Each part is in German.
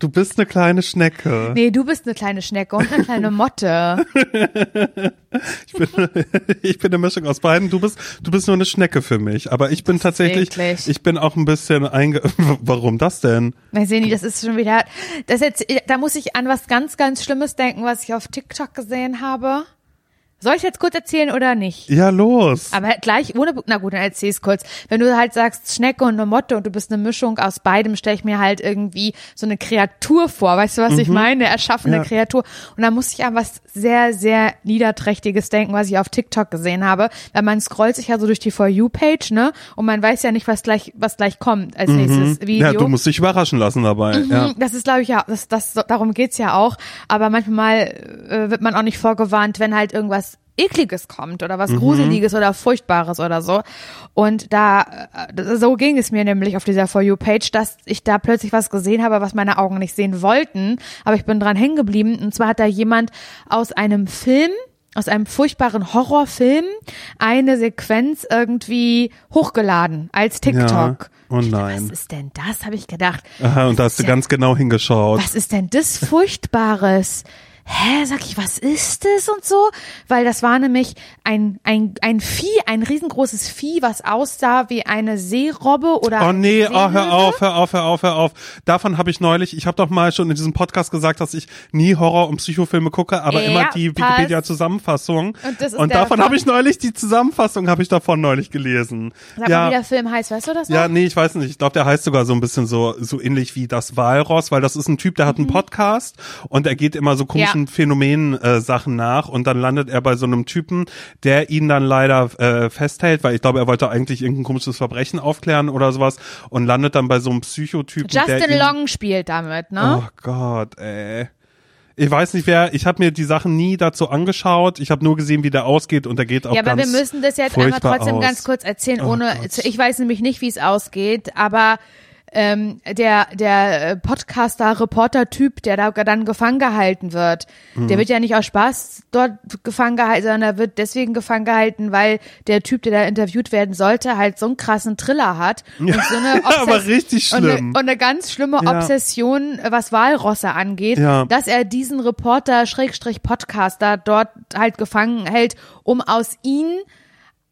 Du bist eine kleine Schnecke. Nee, du bist eine kleine Schnecke und eine kleine Motte. ich, bin, ich bin eine Mischung aus beiden. Du bist, du bist nur eine Schnecke für mich. Aber ich bin Das tatsächlich, ich bin auch ein bisschen einge, warum das denn? Ich nicht, das ist schon wieder, das jetzt, da muss ich an was ganz, ganz Schlimmes denken, was ich auf TikTok gesehen habe. Soll ich jetzt kurz erzählen oder nicht? Ja, los. Aber gleich ohne, na gut, dann erzähl's kurz. Wenn du halt sagst Schnecke und eine Motte und du bist eine Mischung aus beidem, stelle ich mir halt irgendwie so eine Kreatur vor. Weißt du, was ich meine? Eine erschaffene Ja. Kreatur. Und da muss ich an was sehr, sehr Niederträchtiges denken, was ich auf TikTok gesehen habe. Weil man scrollt sich ja so durch die For You-Page, ne? Und man weiß ja nicht, was gleich, was gleich kommt als nächstes Video. Ja, du musst dich überraschen lassen dabei. Ja. Mhm, Das ist, glaube ich, ja, das, das, darum geht's ja auch. Aber manchmal äh, wird man auch nicht vorgewarnt, wenn halt irgendwas Ekliges kommt oder Mhm. was Gruseliges oder Furchtbares oder so. Und da, äh, so ging es mir nämlich auf dieser For You-Page, dass ich da plötzlich was gesehen habe, was meine Augen nicht sehen wollten. Aber ich bin dran hängen geblieben. Und zwar hat da jemand aus einem Film aus einem furchtbaren Horrorfilm eine Sequenz irgendwie hochgeladen als TikTok. Ja. Oh nein. Was ist denn das? Habe ich gedacht. Aha, und da hast du ganz genau hingeschaut. was ist denn das Furchtbares? Hä, sag ich, was ist das und so? Weil das war nämlich ein, ein, ein Vieh, ein riesengroßes Vieh, was aussah wie eine Seerobbe oder Oh nee, oh, hör auf, hör auf, hör auf, hör auf. Davon habe ich neulich, ich habe doch mal schon in diesem Podcast gesagt, dass ich nie Horror- und Psychofilme gucke, aber Ja, immer die. Wikipedia-Zusammenfassung. Und Und davon habe ich neulich, die Zusammenfassung habe ich davon neulich gelesen. Sag mal, wie der Film heißt, weißt du das noch? Ja, nee, ich weiß nicht. Ich glaube, der heißt sogar so ein bisschen so so ähnlich wie das Walross, weil das ist ein Typ, der hat einen Podcast und er geht immer so komischen Mhm. Ja. Phänomenen äh, nach und dann landet er bei so einem Typen, der ihn dann leider äh, festhält, weil ich glaube, er wollte eigentlich irgendein komisches Verbrechen aufklären oder sowas und landet dann bei so einem Psychotypen, der Justin Long spielt damit, ne? Oh Gott, ey. Ich weiß nicht, wer, ich habe mir die Sachen nie dazu angeschaut. Ich habe nur gesehen, wie der ausgeht und der geht auch Ja, aber wir müssen das jetzt einmal trotzdem aus. ganz kurz erzählen, Oh ohne, Gott. ich weiß nämlich nicht, wie es ausgeht, aber ähm, der der äh, Podcaster Reporter Typ, der da dann gefangen gehalten wird, Mhm. der wird ja nicht aus Spaß dort gefangen gehalten, sondern er wird deswegen gefangen gehalten, weil der Typ, der da interviewt werden sollte, halt so einen krassen Triller hat und so eine aber richtig und eine, schlimm. und eine ganz schlimme Ja. Obsession, was Walrosse angeht, Ja. dass er diesen Reporter Schrägstrich Podcaster dort halt gefangen hält, um aus ihnen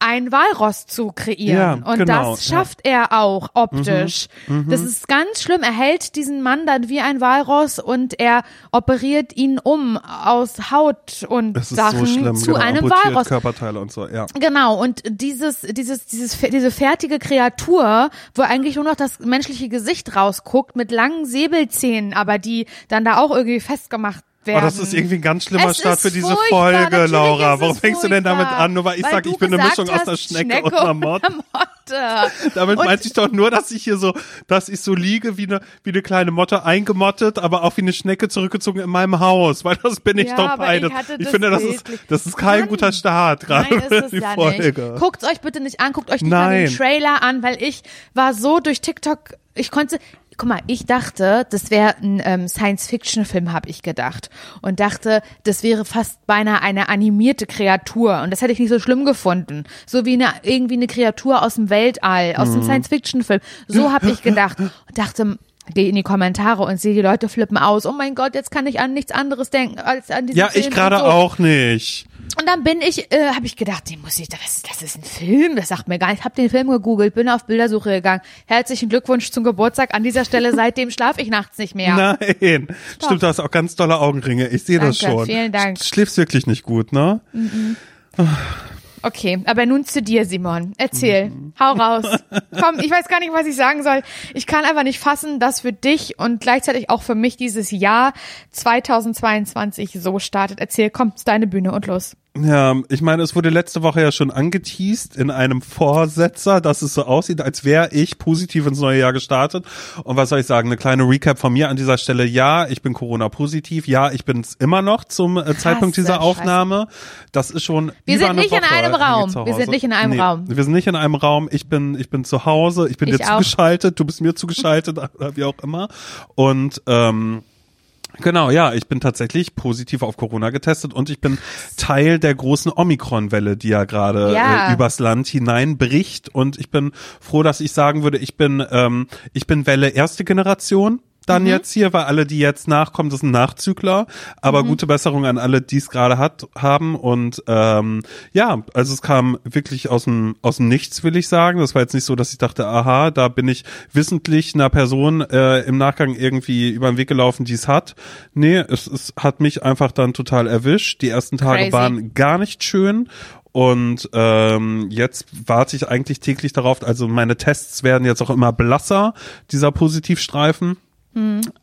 ein Walross zu kreieren. Ja, und genau, das schafft er auch optisch. Mhm, Das ist ganz schlimm. Er hält diesen Mann dann wie ein Walross und er operiert ihn um aus Haut und Das Sachen so schlimm, zu genau, einem Walross. Körperteile und so, ja. Genau, und dieses, dieses, dieses, diese fertige Kreatur, wo eigentlich nur noch das menschliche Gesicht rausguckt, mit langen Säbelzähnen, aber die dann da auch irgendwie festgemacht werden. Oh, das ist irgendwie ein ganz schlimmer Es Start für diese Folge, natürlich Laura. Warum fängst du denn damit an? Nur weil ich sage, ich bin eine Mischung aus einer Schnecke, und einer Motte. einer Motte. Damit Und- meinte ich doch nur, dass ich hier so, dass ich so liege wie eine, wie eine kleine Motte eingemottet, aber auch wie eine Schnecke zurückgezogen in meinem Haus, weil das bin ich Ja, doch beides. ich Ich finde, das ist, das ist kein Mann. guter Start gerade Nein, ist für es die ja Folge. nicht. Guckt euch bitte nicht an, guckt euch nicht mal den Nein. Trailer an, weil ich war so durch TikTok, ich konnte, guck mal, ich dachte, das wäre ein ähm, Science-Fiction-Film, habe ich gedacht. Und dachte, das wäre fast beinahe eine animierte Kreatur. Und das hätte ich nicht so schlimm gefunden. So wie eine, irgendwie eine Kreatur aus dem Weltall, aus Mhm. dem Science-Fiction-Film. So habe ich gedacht. Und dachte, gehe in die Kommentare und sehe, die Leute flippen aus. Oh mein Gott, jetzt kann ich an nichts anderes denken als an diesen Ja, ich gerade so. auch nicht. Und dann bin ich, äh, habe ich gedacht, den muss ich, das, das ist ein Film, das sagt mir gar nicht. Ich habe den Film gegoogelt, bin auf Bildersuche gegangen. Herzlichen Glückwunsch zum Geburtstag an dieser Stelle. Seitdem schlafe ich nachts nicht mehr. Nein. Stimmt, du hast auch ganz tolle Augenringe. Ich sehe das schon. vielen Dank. Du schläfst wirklich nicht gut, ne? Okay, aber nun zu dir, Simon. Erzähl, hau raus. Komm, ich weiß gar nicht, was ich sagen soll. Ich kann einfach nicht fassen, dass für dich und gleichzeitig auch für mich dieses Jahr 2022 so startet. Erzähl, komm, ist deine Bühne und los. Ja, ich meine, es wurde letzte Woche ja schon angeteased in einem Vorsetzer, dass es so aussieht, als wäre ich positiv ins neue Jahr gestartet. Und was soll ich sagen? Eine kleine Recap von mir an dieser Stelle. Ja, ich bin Corona-positiv. Ja, ich bin es immer noch zum äh, Zeitpunkt dieser Scheiße. Aufnahme. Das ist schon Wir sind nicht in Woche einem irgendwie Raum. Wir sind nicht in einem nee, Raum. Wir sind nicht in einem Raum. Ich bin, ich bin zu Hause. Ich bin Ich dir auch. zugeschaltet. Du bist mir zugeschaltet wie auch immer. Und ähm, Genau, ja, ich bin tatsächlich positiv auf Corona getestet und ich bin Teil der großen Omikron-Welle, die ja gerade Ja. äh, übers Land hineinbricht. Und ich bin froh, dass ich sagen würde, ich bin, ähm, ich bin Welle erste Generation. Dann jetzt hier, weil alle, die jetzt nachkommen, das sind Nachzügler. Aber gute Besserung an alle, die es gerade hat haben. Und ähm, ja, also es kam wirklich aus dem aus dem Nichts, will ich sagen. Das war jetzt nicht so, dass ich dachte, aha, da bin ich wissentlich einer Person äh, im Nachgang irgendwie über den Weg gelaufen, die es hat. Nee, es, es hat mich einfach dann total erwischt. Die ersten Tage Crazy. waren gar nicht schön. Und ähm, jetzt warte ich eigentlich täglich darauf, also meine Tests werden jetzt auch immer blasser, dieser Positivstreifen.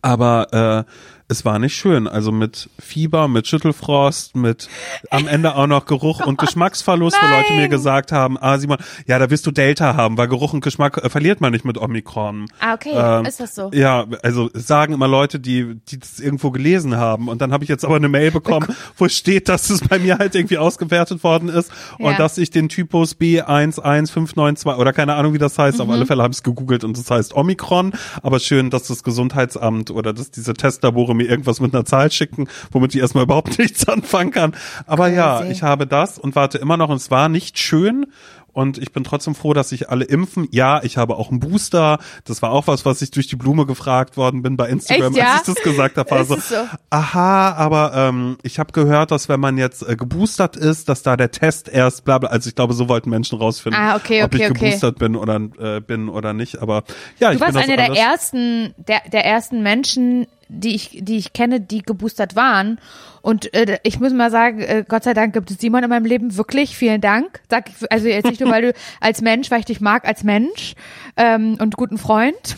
Aber äh, es war nicht schön. Also mit Fieber, mit Schüttelfrost, mit am Ende auch noch Geruch und Geschmacksverlust, wo Leute mir nein. gesagt haben, ah Simon, ja, da wirst du Delta haben, weil Geruch und Geschmack äh, verliert man nicht mit Omikron. Ah, okay, Ähm, ist das so? Ja, also sagen immer Leute, die, die das irgendwo gelesen haben. Und dann habe ich jetzt aber eine Mail bekommen, wo steht, dass es bei mir halt irgendwie ausgewertet worden ist und Ja. dass ich den Typus B11592 oder keine Ahnung, wie das heißt, auf Mhm. alle Fälle habe ich es gegoogelt und das heißt Omikron. Aber schön, dass das Gesundheitsamt oder dass diese Testlabore mir irgendwas mit einer Zahl schicken, womit ich erstmal überhaupt nichts anfangen kann. Aber ja, Crazy. ich habe das und warte immer noch und es war nicht schön. Und ich bin trotzdem froh, dass sich alle impfen. Ja, ich habe auch einen Booster. Das war auch was, was ich durch die Blume gefragt worden bin bei Instagram, Echt, ja? als ich das gesagt habe. War Ist so, aha, aber ähm, ich habe gehört, dass wenn man jetzt äh, geboostert ist, dass da der Test erst bla bla. Also ich glaube, so wollten Menschen rausfinden, Ah, okay, ob ich okay, okay. geboostert bin oder äh, bin oder nicht. Aber ja, ich Du warst bin das einer der ersten, der, der ersten Menschen, die ich, die ich kenne, die geboostert waren. Und äh, ich muss mal sagen, äh, Gott sei Dank gibt es Simon in meinem Leben wirklich. Vielen Dank. Sag ich, also jetzt nicht nur, weil du als Mensch, weil ich dich mag als Mensch ähm, und guten Freund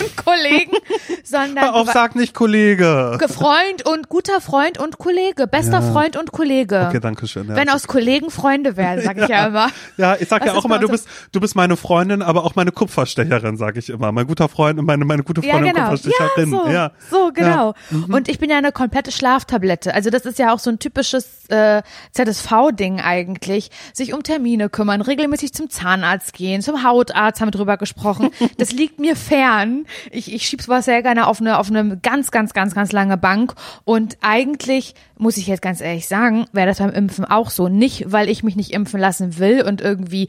und Kollegen, sondern auf, wa- sag nicht Kollege. Freund und guter Freund und Kollege, bester Ja. Freund und Kollege. Okay, danke schön. Ja. Wenn aus Kollegen Freunde werden, sag ich ja immer. Ja, ich sag Was ja auch immer, du bist, du bist meine Freundin, aber auch meine Kupferstecherin, sage ich immer. Mein guter Freund und meine, meine gute Ja, Freundin genau. Kupferstecherin. Ja, so, ja. so genau. Ja. Mhm. Und ich bin ja eine komplette Schlaftablette. Also das ist ja auch so ein typisches äh, ZSV-Ding eigentlich. Sich um Termine kümmern, regelmäßig zum Zahnarzt gehen, zum Hautarzt haben wir drüber gesprochen. Das liegt mir fern. Ich, ich schieb's was sehr gerne auf eine, auf eine ganz, ganz, ganz, ganz lange Bank. Und eigentlich, muss ich jetzt ganz ehrlich sagen, wäre das beim Impfen auch so. Nicht, weil ich mich nicht impfen lassen will und irgendwie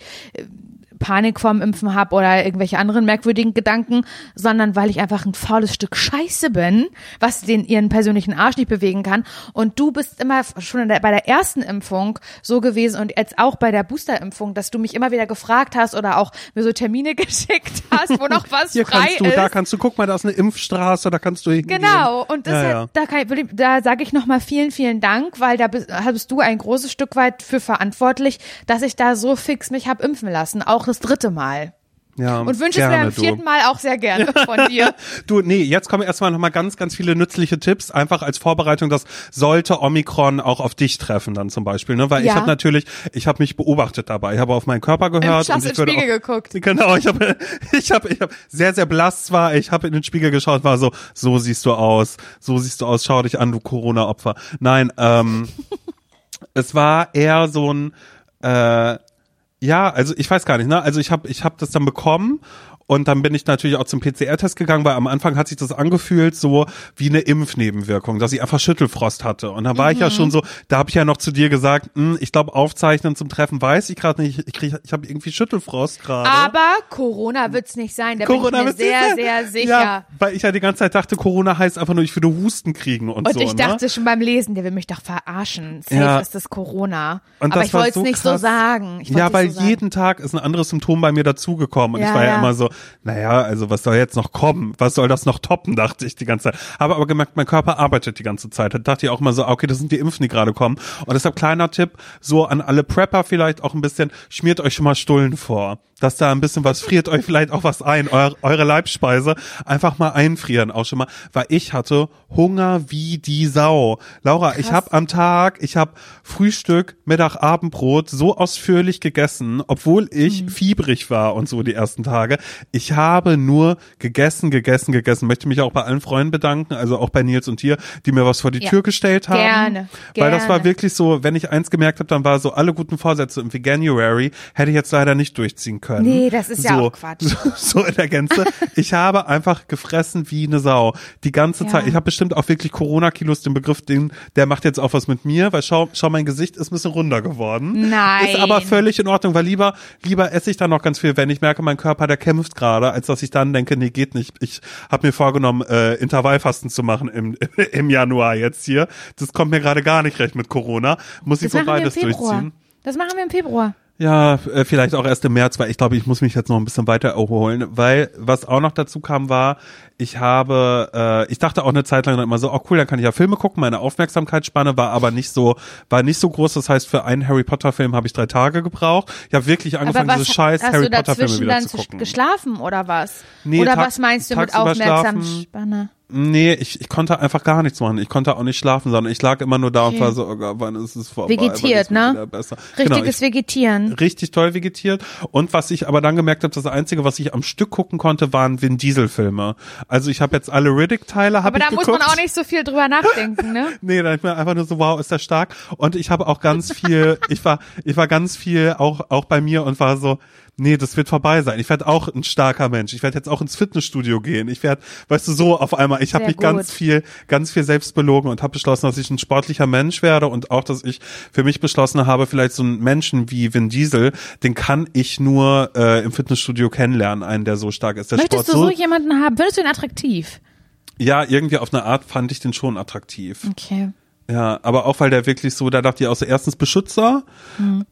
Panik vorm Impfen habe oder irgendwelche anderen merkwürdigen Gedanken, sondern weil ich einfach ein faules Stück Scheiße bin, was den ihren persönlichen Arsch nicht bewegen kann. Und du bist immer schon der, bei der ersten Impfung so gewesen und jetzt auch bei der Boosterimpfung, dass du mich immer wieder gefragt hast oder auch mir so Termine geschickt hast, wo noch was Hier frei kannst du, ist. da kannst du, guck mal, da ist eine Impfstraße, da kannst du hingehen. Genau, und das Ja, ja, ja. da, ich, da sage ich nochmal vielen, vielen Dank, weil da bist, bist du ein großes Stück weit für verantwortlich, dass ich da so fix mich hab impfen lassen, auch das dritte Mal. Ja, Und wünsche es mir beim du. vierten Mal auch sehr gerne von dir. Du, nee, jetzt kommen erstmal nochmal ganz, ganz viele nützliche Tipps, einfach als Vorbereitung, das sollte Omikron auch auf dich treffen dann zum Beispiel, ne? Weil ich Ja. habe natürlich, ich habe mich beobachtet dabei, ich habe auf meinen Körper gehört Hast und in ich den Spiegel auch, geguckt. Genau, ich habe ich habe ich habe sehr sehr blass zwar, ich habe in den Spiegel geschaut, war so, so siehst du aus, so siehst du aus, schau dich an, du Corona Opfer. Nein, ähm es war eher so ein äh, ja, also ich weiß gar nicht, ne? Also ich habe ich hab das dann bekommen und dann bin ich natürlich auch zum PCR-Test gegangen, weil am Anfang hat sich das angefühlt so wie eine Impfnebenwirkung, dass ich einfach Schüttelfrost hatte. Und da war ich ja schon so, da habe ich ja noch zu dir gesagt, hm, ich glaube aufzeichnen zum Treffen weiß ich gerade nicht, ich krieg, ich habe irgendwie Schüttelfrost gerade. Aber Corona wird's nicht sein, da bin ich mir sehr, sehr sicher. Ja, weil ich ja die ganze Zeit dachte, Corona heißt einfach nur, ich würde Husten kriegen und, und so. ich dachte ne? schon beim Lesen, der will mich doch verarschen. Safe Ja. ist das Corona. Und Aber das ich wollte es so nicht so krass. sagen. Ich Ja, weil so sagen. jeden Tag ist ein anderes Symptom bei mir dazugekommen. Und Ja, ich war ja, ja. immer so, naja, also was soll jetzt noch kommen? Was soll das noch toppen, dachte ich die ganze Zeit. Habe aber gemerkt, mein Körper arbeitet die ganze Zeit. Da dachte ich auch immer so, okay, das sind die Impfen, die gerade kommen. Und deshalb kleiner Tipp, so an alle Prepper vielleicht auch ein bisschen, schmiert euch schon mal Stullen vor. Dass da ein bisschen was, friert euch vielleicht auch was ein, eure, eure Leibspeise. Einfach mal einfrieren auch schon mal. Weil ich hatte Hunger wie die Sau. Laura, ich habe am Tag, ich habe Frühstück, Mittag, Abendbrot so ausführlich gegessen, obwohl ich fiebrig war und so die ersten Tage. Ich habe nur gegessen, gegessen, gegessen. Möchte mich auch bei allen Freunden bedanken, also auch bei Nils und dir, die mir was vor die Ja. Tür gestellt haben. Gerne, Weil das war gerne. wirklich so, wenn ich eins gemerkt habe, dann war so alle guten Vorsätze im Veganuary hätte ich jetzt leider nicht durchziehen können. Können. Nee, das ist ja so, auch Quatsch. So, so in der Gänze. Ich habe einfach gefressen wie eine Sau. Die ganze Ja. Zeit. Ich habe bestimmt auch wirklich Corona-Kilos, den Begriff, den, der macht jetzt auch was mit mir, weil schau, schau, mein Gesicht ist ein bisschen runder geworden. Nein. Ist aber völlig in Ordnung, weil lieber, lieber esse ich dann noch ganz viel, wenn ich merke, mein Körper, der kämpft gerade, als dass ich dann denke, nee, geht nicht. Ich habe mir vorgenommen, äh, Intervallfasten zu machen im, im Januar jetzt hier. Das kommt mir gerade gar nicht recht mit Corona. Muss ich Das so beides durchziehen. Das machen wir im Februar. Ja, äh, vielleicht auch erst im März, weil ich glaube, ich muss mich jetzt noch ein bisschen weiter erholen, weil was auch noch dazu kam war, ich habe, äh, ich dachte auch eine Zeit lang dann immer so, oh cool, dann kann ich ja Filme gucken, meine Aufmerksamkeitsspanne war aber nicht so, war nicht so groß, das heißt für einen Harry Potter Film habe ich drei Tage gebraucht. Ich habe wirklich angefangen, diese scheiß hast Harry du Potter Filme dazwischen wieder dann zu gucken. geschlafen oder was? Nee, oder was meinst du mit. Aufmerksamkeitsspanne? Nee, ich, ich konnte einfach gar nichts machen. Ich konnte auch nicht schlafen, sondern ich lag immer nur da und Okay. war so, oh Gott, wann ist es vorbei? Vegetiert, ne? Genau, Richtiges ich, Vegetieren. richtig toll vegetiert. Und was ich aber dann gemerkt habe, das Einzige, was ich am Stück gucken konnte, waren Vin Diesel Filme. Also ich habe jetzt alle Riddick-Teile habe Aber ich da muss geguckt. man auch nicht so viel drüber nachdenken, ne? Nee, da ich mir einfach nur so, wow, ist der stark. Und ich habe auch ganz viel, ich war, ich war ganz viel auch, auch bei mir und war so, nee, das wird vorbei sein. Ich werde auch ein starker Mensch. Ich werde jetzt auch ins Fitnessstudio gehen. Ich werde, weißt du, so auf einmal, ich habe mich gut. ganz viel, ganz viel selbst belogen und habe beschlossen, dass ich ein sportlicher Mensch werde und auch, dass ich für mich beschlossen habe, vielleicht so einen Menschen wie Vin Diesel, den kann ich nur äh, im Fitnessstudio kennenlernen, einen, der so stark ist. Der Möchtest du Sport so jemanden haben? Findest du ihn attraktiv? ja, irgendwie auf eine Art fand ich den schon attraktiv. Okay. Ja, aber auch weil der wirklich so, da dachte ich auch so, erstens Beschützer,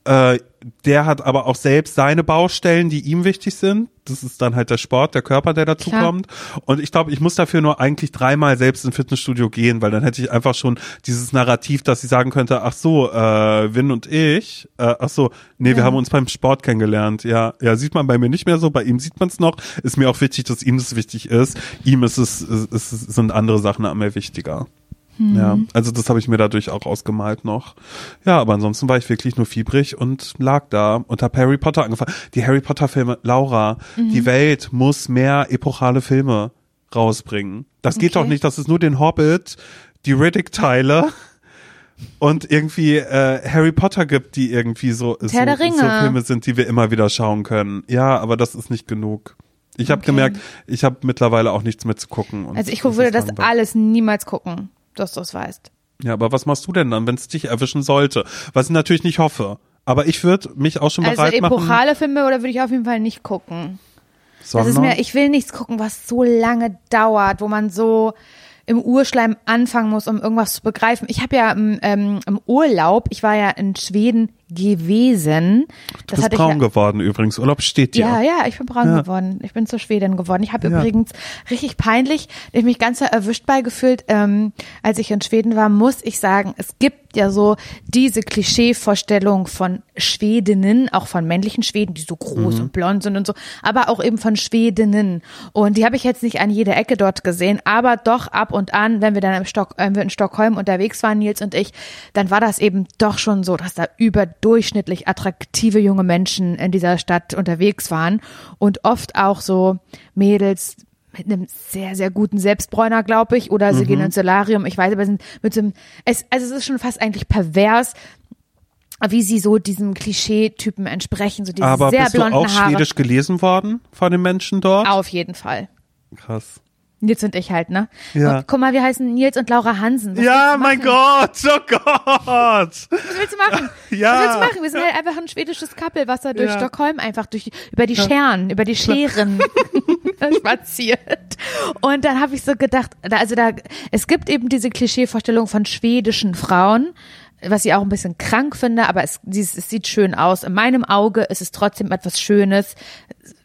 äh, der hat aber auch selbst seine Baustellen, die ihm wichtig sind. Das ist dann halt der Sport, der Körper, der dazu Klar. kommt. Und ich glaube, ich muss dafür nur eigentlich dreimal selbst ins Fitnessstudio gehen, weil dann hätte ich einfach schon dieses Narrativ, dass ich sagen könnte, ach so, äh, Win und ich, äh, ach so, nee, wir Ja. haben uns beim Sport kennengelernt. Ja, ja, sieht man bei mir nicht mehr so, bei ihm sieht man es noch. Ist mir auch wichtig, dass ihm das wichtig ist. Ihm ist es, ist, ist, sind andere Sachen am mehr wichtiger. Ja, also das habe ich mir dadurch auch ausgemalt noch. Ja, aber ansonsten war ich wirklich nur fiebrig und lag da und habe Harry Potter angefangen. Die Harry Potter Filme, Laura, die Welt muss mehr epochale Filme rausbringen. Das geht Okay. doch nicht, dass es nur den Hobbit, die Riddick-Teile und irgendwie äh, Harry Potter gibt, die irgendwie so, so, so. Filme sind, die wir immer wieder schauen können. Ja, aber das ist nicht genug. Ich habe Okay. gemerkt, ich habe mittlerweile auch nichts mehr zu gucken. Also ich das würde das langweilig. alles niemals gucken, dass du es weißt. Ja, aber was machst du denn dann, wenn es dich erwischen sollte? Was ich natürlich nicht hoffe. Aber ich würde mich auch schon Also bereit machen. epochale Filme oder würde ich auf jeden Fall nicht gucken. Das sondern, ist mir, ich will nichts gucken, was so lange dauert, wo man so im Urschleim anfangen muss, um irgendwas zu begreifen. Ich habe ja im, ähm, im Urlaub, ich war ja in Schweden gewesen. du Das bist braun ja, geworden übrigens. Urlaub steht dir. ja, ja, ich bin braun Ja. geworden. Ich bin zur Schwedin geworden. Ich habe Ja. übrigens richtig peinlich, ich mich ganz erwischt bei gefühlt, ähm, als ich in Schweden war, muss ich sagen, es gibt ja so diese Klischeevorstellung von Schwedinnen, auch von männlichen Schweden, die so groß Mhm. und blond sind und so, aber auch eben von Schwedinnen. Und die habe ich jetzt nicht an jeder Ecke dort gesehen, aber doch ab und an, wenn wir dann im Stock, äh, wir in Stockholm unterwegs waren, Nils und ich, dann war das eben doch schon so, dass da überdurchschnittlich attraktive junge Menschen in dieser Stadt unterwegs waren und oft auch so Mädels mit einem sehr, sehr guten Selbstbräuner, glaube ich, oder sie Mhm. gehen ins Solarium, ich weiß, aber sind mit so einem, es, also es ist schon fast eigentlich pervers, wie sie so diesem Klischee-Typen entsprechen, so diese aber sehr bist du blonden auch Haare. schwedisch gelesen worden von den Menschen dort? Auf jeden Fall. Krass. Nils und ich halt, ne? Ja. Und guck mal, wir heißen Nils und Laura Hansen. Was Ja, mein? Gott, oh Gott. Was willst du machen? Ja. Was willst du machen? Wir sind halt einfach ein schwedisches Couple, was da durch Ja. Stockholm einfach durch über die Scheren, über die Scheren spaziert. Und dann habe ich so gedacht, da- also da es gibt eben diese Klischeevorstellung von schwedischen Frauen, was ich auch ein bisschen krank finde, aber es, es sieht schön aus. In meinem Auge ist es trotzdem etwas Schönes,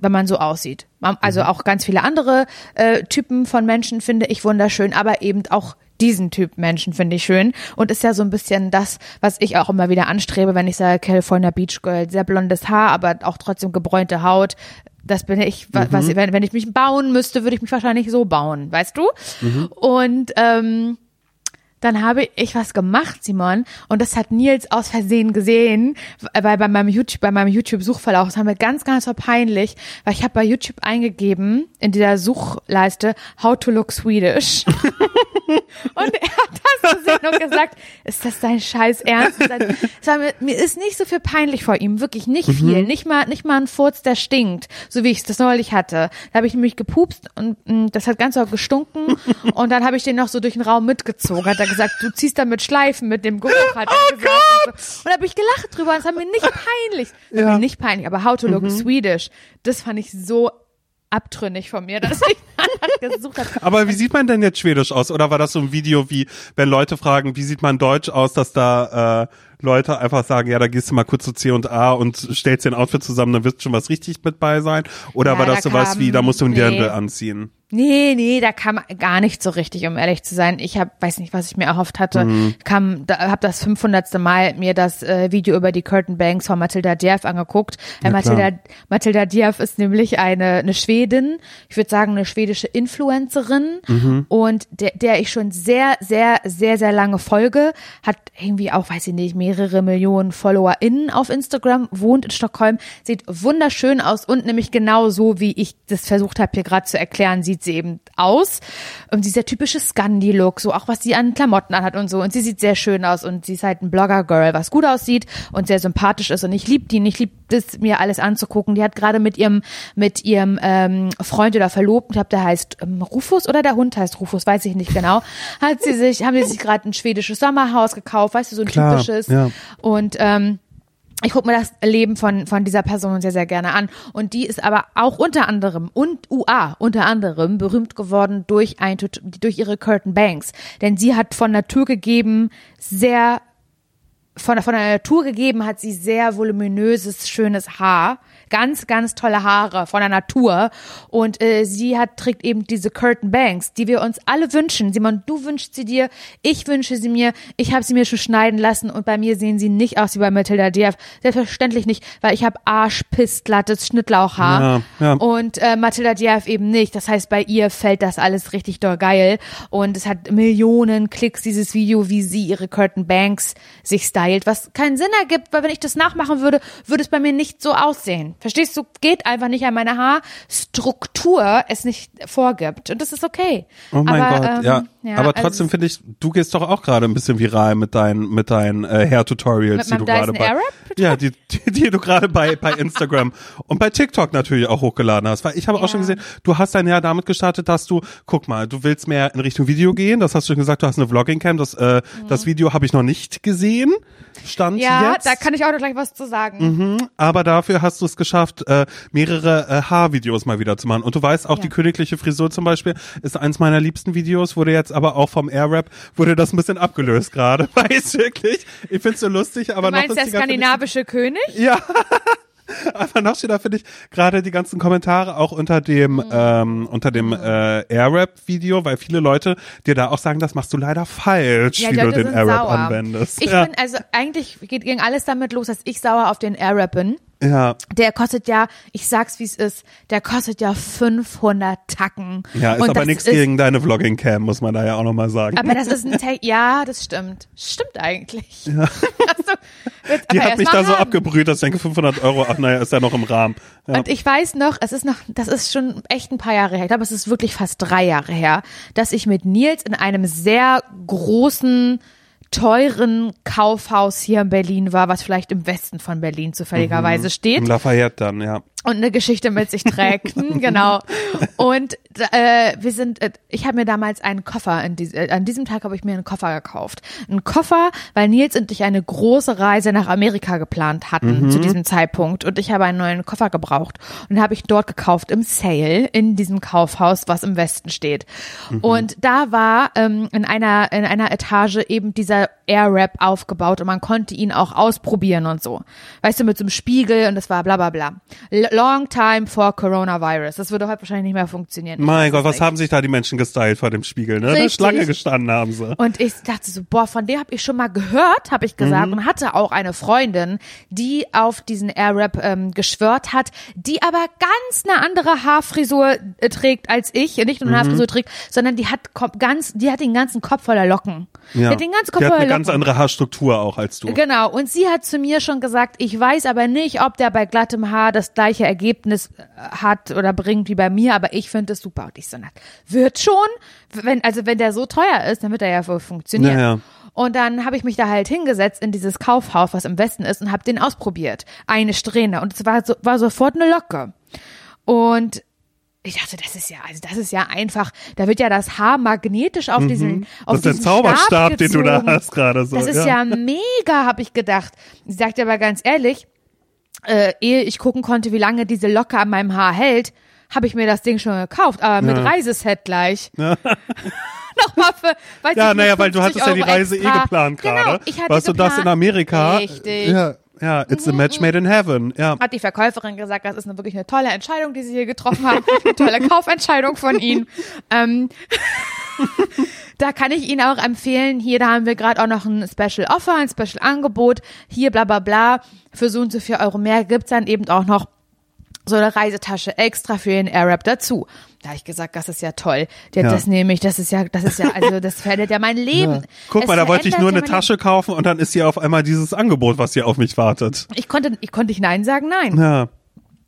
wenn man so aussieht. Also auch ganz viele andere äh, Typen von Menschen finde ich wunderschön, aber eben auch diesen Typ Menschen finde ich schön und ist ja so ein bisschen das, was ich auch immer wieder anstrebe, wenn ich sage California Beach Girl, sehr blondes Haar, aber auch trotzdem gebräunte Haut. Das bin ich, wa- was, wenn, wenn ich mich bauen müsste, würde ich mich wahrscheinlich so bauen, weißt du? Und ähm, dann habe ich was gemacht, Simon, und das hat Nils aus Versehen gesehen, weil bei meinem YouTube, bei meinem YouTube-Suchverlauf, das haben wir ganz, ganz peinlich, weil ich habe bei YouTube eingegeben, in dieser Suchleiste, how to look Swedish. Und er hat das gesehen und gesagt, ist das dein scheiß Ernst? War mir, ist nicht so viel peinlich vor ihm, wirklich nicht Mhm. viel, nicht mal nicht mal ein Furz, der stinkt, so wie ich es das neulich hatte. Da habe ich nämlich gepupst und mh, das hat ganz doll gestunken und dann habe ich den noch so durch den Raum mitgezogen. Hat er gesagt, du ziehst damit Schleifen mit dem Geruch, hat er gesagt. Und, so. und da habe ich gelacht drüber und es war mir nicht peinlich. Es war Ja. mir nicht peinlich, aber How to Look Swedish, das fand ich so abtrünnig von mir, dass ich gesucht habe. Aber wie sieht man denn jetzt Schwedisch aus? Oder war das so ein Video wie, wenn Leute fragen, wie sieht man Deutsch aus, dass da äh, Leute einfach sagen, ja, da gehst du mal kurz zu C und A und stellst dir ein Outfit zusammen, dann wirst schon was richtig mit bei sein? Oder Ja, war das da sowas kam- wie, da musst du ein nee. Dirndl anziehen? Nee, nee, da kam gar nicht so richtig, um ehrlich zu sein. Ich hab, weiß nicht, was ich mir erhofft hatte. Mhm. Kam, da, hab das 500. Mal mir das äh, Video über die Curtain Banks von Matilda Djerf angeguckt. Äh, Ja, Matilda, klar. Matilda Djerf ist nämlich eine, eine Schwedin, ich würde sagen eine schwedische Influencerin Mhm. und der, der ich schon sehr, sehr, sehr, sehr lange folge, hat irgendwie auch, weiß ich nicht, mehrere Millionen FollowerInnen auf Instagram, wohnt in Stockholm, sieht wunderschön aus und nämlich genau so, wie ich das versucht habe hier gerade zu erklären, sieht sie eben aus. Und dieser typische Scandi-Look, so auch was sie an Klamotten anhat und so. Und sie sieht sehr schön aus und sie ist halt ein Blogger-Girl, was gut aussieht und sehr sympathisch ist. Und ich liebe die und ich liebe das, mir alles anzugucken. Die hat gerade mit ihrem, mit ihrem ähm, Freund oder Verlobten, ich glaube, der heißt ähm, Rufus oder der Hund heißt Rufus, weiß ich nicht genau, hat sie sich, haben sie sich gerade ein schwedisches Sommerhaus gekauft, weißt du, so ein Klar, typisches. ja. Und ähm, ich gucke mir das Leben von, von dieser Person sehr, sehr gerne an. Und die ist aber auch unter anderem und UA unter anderem berühmt geworden durch ein, durch ihre Curtain Banks. Denn sie hat von Natur gegeben sehr, von, von der Natur gegeben hat sie sehr voluminöses, schönes Haar. Ganz, ganz tolle Haare von der Natur. Und äh, sie hat, trägt eben diese Curtain Banks, die wir uns alle wünschen. Simon, du wünschst sie dir, ich wünsche sie mir, ich habe sie mir schon schneiden lassen und bei mir sehen sie nicht aus wie bei Matilda Dierf. Selbstverständlich nicht, weil ich habe arschpissglattes Schnittlauchhaar Ja, ja. und äh, Matilda Dierf eben nicht. Das heißt, bei ihr fällt das alles richtig doll geil und es hat Millionen Klicks, dieses Video, wie sie ihre Curtain Banks sich stylt, was keinen Sinn ergibt, weil wenn ich das nachmachen würde, würde es bei mir nicht so aussehen. Verstehst du? Geht einfach nicht an meine Haarstruktur es nicht vorgibt und das ist okay. Oh mein Aber, Gott, ähm, ja. Aber also trotzdem finde ich, du gehst doch auch gerade ein bisschen viral mit deinen, mit deinen äh, Hair-Tutorials, Mit die du gerade bei, ja, die, die, die du gerade bei, bei Instagram und bei TikTok natürlich auch hochgeladen hast. Weil ich habe auch Ja. schon gesehen, du hast dein Jahr damit gestartet, dass du, guck mal, du willst mehr in Richtung Video gehen. Das hast du schon gesagt, du hast eine Vlogging-Cam. Das, äh, das Video habe ich noch nicht gesehen. Stand Mhm. Ja, jetzt. da kann ich auch noch gleich was zu sagen. aber dafür hast du es geschafft, äh, mehrere äh, Haarvideos mal wieder zu machen. Und du weißt, auch Ja. die königliche Frisur zum Beispiel ist eins meiner liebsten Videos, wurde jetzt aber auch vom Airwrap, wurde das ein bisschen abgelöst gerade. Weiß wirklich. Ich find's so lustig, aber Du meinst noch der skandinavische König? Ja. Aber noch schöner finde ich gerade die ganzen Kommentare auch unter dem Mhm. ähm, unter dem äh, Airwrap-Video, weil viele Leute dir da auch sagen, das machst du leider falsch, Ja, wie die du Leute den Airwrap anwendest. Ich ja. bin, also eigentlich geht, ging alles damit los, dass ich sauer auf den Airwrap bin. Ja. Der kostet ja, ich sag's wie es ist, der kostet ja 500 Tacken. Ja, ist Und aber nichts gegen deine Vlogging-Cam, muss man da ja auch nochmal sagen. Aber das ist ein Take, ja, das stimmt. Stimmt eigentlich. Ja. Also, Die hat mich da mal so haben. abgebrüht, dass ich denke, 500 Euro, ach naja, ist ja noch im Rahmen. Ja. Und ich weiß noch, es ist noch, das ist schon echt ein paar Jahre her. Ich glaube, es ist wirklich fast drei Jahre her, dass ich mit Nils in einem sehr großen, teuren Kaufhaus hier in Berlin war, was vielleicht im Westen von Berlin zufälligerweise steht. Im Lafayette dann, ja. Und eine Geschichte mit sich trägt. Genau. Und äh, wir sind, äh, ich habe mir damals einen Koffer, in dies, äh, an diesem Tag habe ich mir einen Koffer gekauft. Einen Koffer, weil Nils und ich eine große Reise nach Amerika geplant hatten zu diesem Zeitpunkt. Und ich habe einen neuen Koffer gebraucht. Und den habe ich dort gekauft im Sale in diesem Kaufhaus, was im Westen steht. Und da war ähm, in einer in einer Etage eben dieser Airwrap aufgebaut und man konnte ihn auch ausprobieren und so. Weißt du, mit so einem Spiegel und das war bla bla bla. Long time for Coronavirus. Das würde heute wahrscheinlich nicht mehr funktionieren. Mein Gott, was haben sich da die Menschen gestylt vor dem Spiegel, ne? Eine. Schlange gestanden haben sie. Und ich dachte so, boah, von dem habe ich schon mal gehört, habe ich gesagt, Mhm. und hatte auch eine Freundin, die auf diesen Airwrap ähm, geschwört hat, die aber ganz eine andere Haarfrisur äh, trägt als ich, nicht Mhm. nur eine Haarfrisur trägt, sondern die hat ganz, die hat den ganzen Kopf voller Locken. Ja. Die hat den ganzen Kopf voller eine ganz andere Haarstruktur auch als du. Genau, und sie hat zu mir schon gesagt, ich weiß aber nicht, ob der bei glattem Haar das gleiche Ergebnis äh, hat oder bringt wie bei mir, aber ich finde es super. Und ich so, na, wird schon, wenn, also wenn der so teuer ist, dann wird er ja wohl funktionieren. Naja. Und dann habe ich mich da halt hingesetzt in dieses Kaufhaus, was im Westen ist, und habe den ausprobiert. Eine Strähne. Und es war, so, war sofort eine Locke. Und ich dachte, das ist ja, also das ist ja einfach, da wird ja das Haar magnetisch auf diesen, auf Mhm. Das ist der diesen Zauberstab, Stab den du da hast gerade so. Das ist ja, mega, habe ich gedacht. Sie sagte aber ganz ehrlich, äh, ehe ich gucken konnte, wie lange diese Locke an meinem Haar hält, habe ich mir das Ding schon gekauft, aber mit Ja. Reiseset gleich. Nochmal für, weiß Ja, naja, weil du 50 hattest ja die Euro Reise extra. eh geplant Genau, gerade. ich hatte weißt du, das in geplant. Amerika. Richtig. Ja, ja, it's a match made in heaven. Ja. Hat die Verkäuferin gesagt, das ist eine, wirklich eine tolle Entscheidung, die sie hier getroffen haben. Eine tolle Kaufentscheidung von ihnen. Ähm, da kann ich Ihnen auch empfehlen, hier, da haben wir gerade auch noch ein Special Offer, ein Special Angebot. Hier, bla bla bla, für so und so viel Euro mehr gibt's dann eben auch noch so eine Reisetasche extra für den Arab dazu. Da habe ich gesagt, das ist ja toll. Ja, Ja. Das nehme ich, das ist ja, das ist ja, also das verändert ja mein Leben. Guck Es mal, da wollte ich nur ja eine Tasche kaufen und dann ist hier auf einmal dieses Angebot, was hier auf mich wartet. Ich konnte, ich konnte nicht Nein sagen, nein. Ja.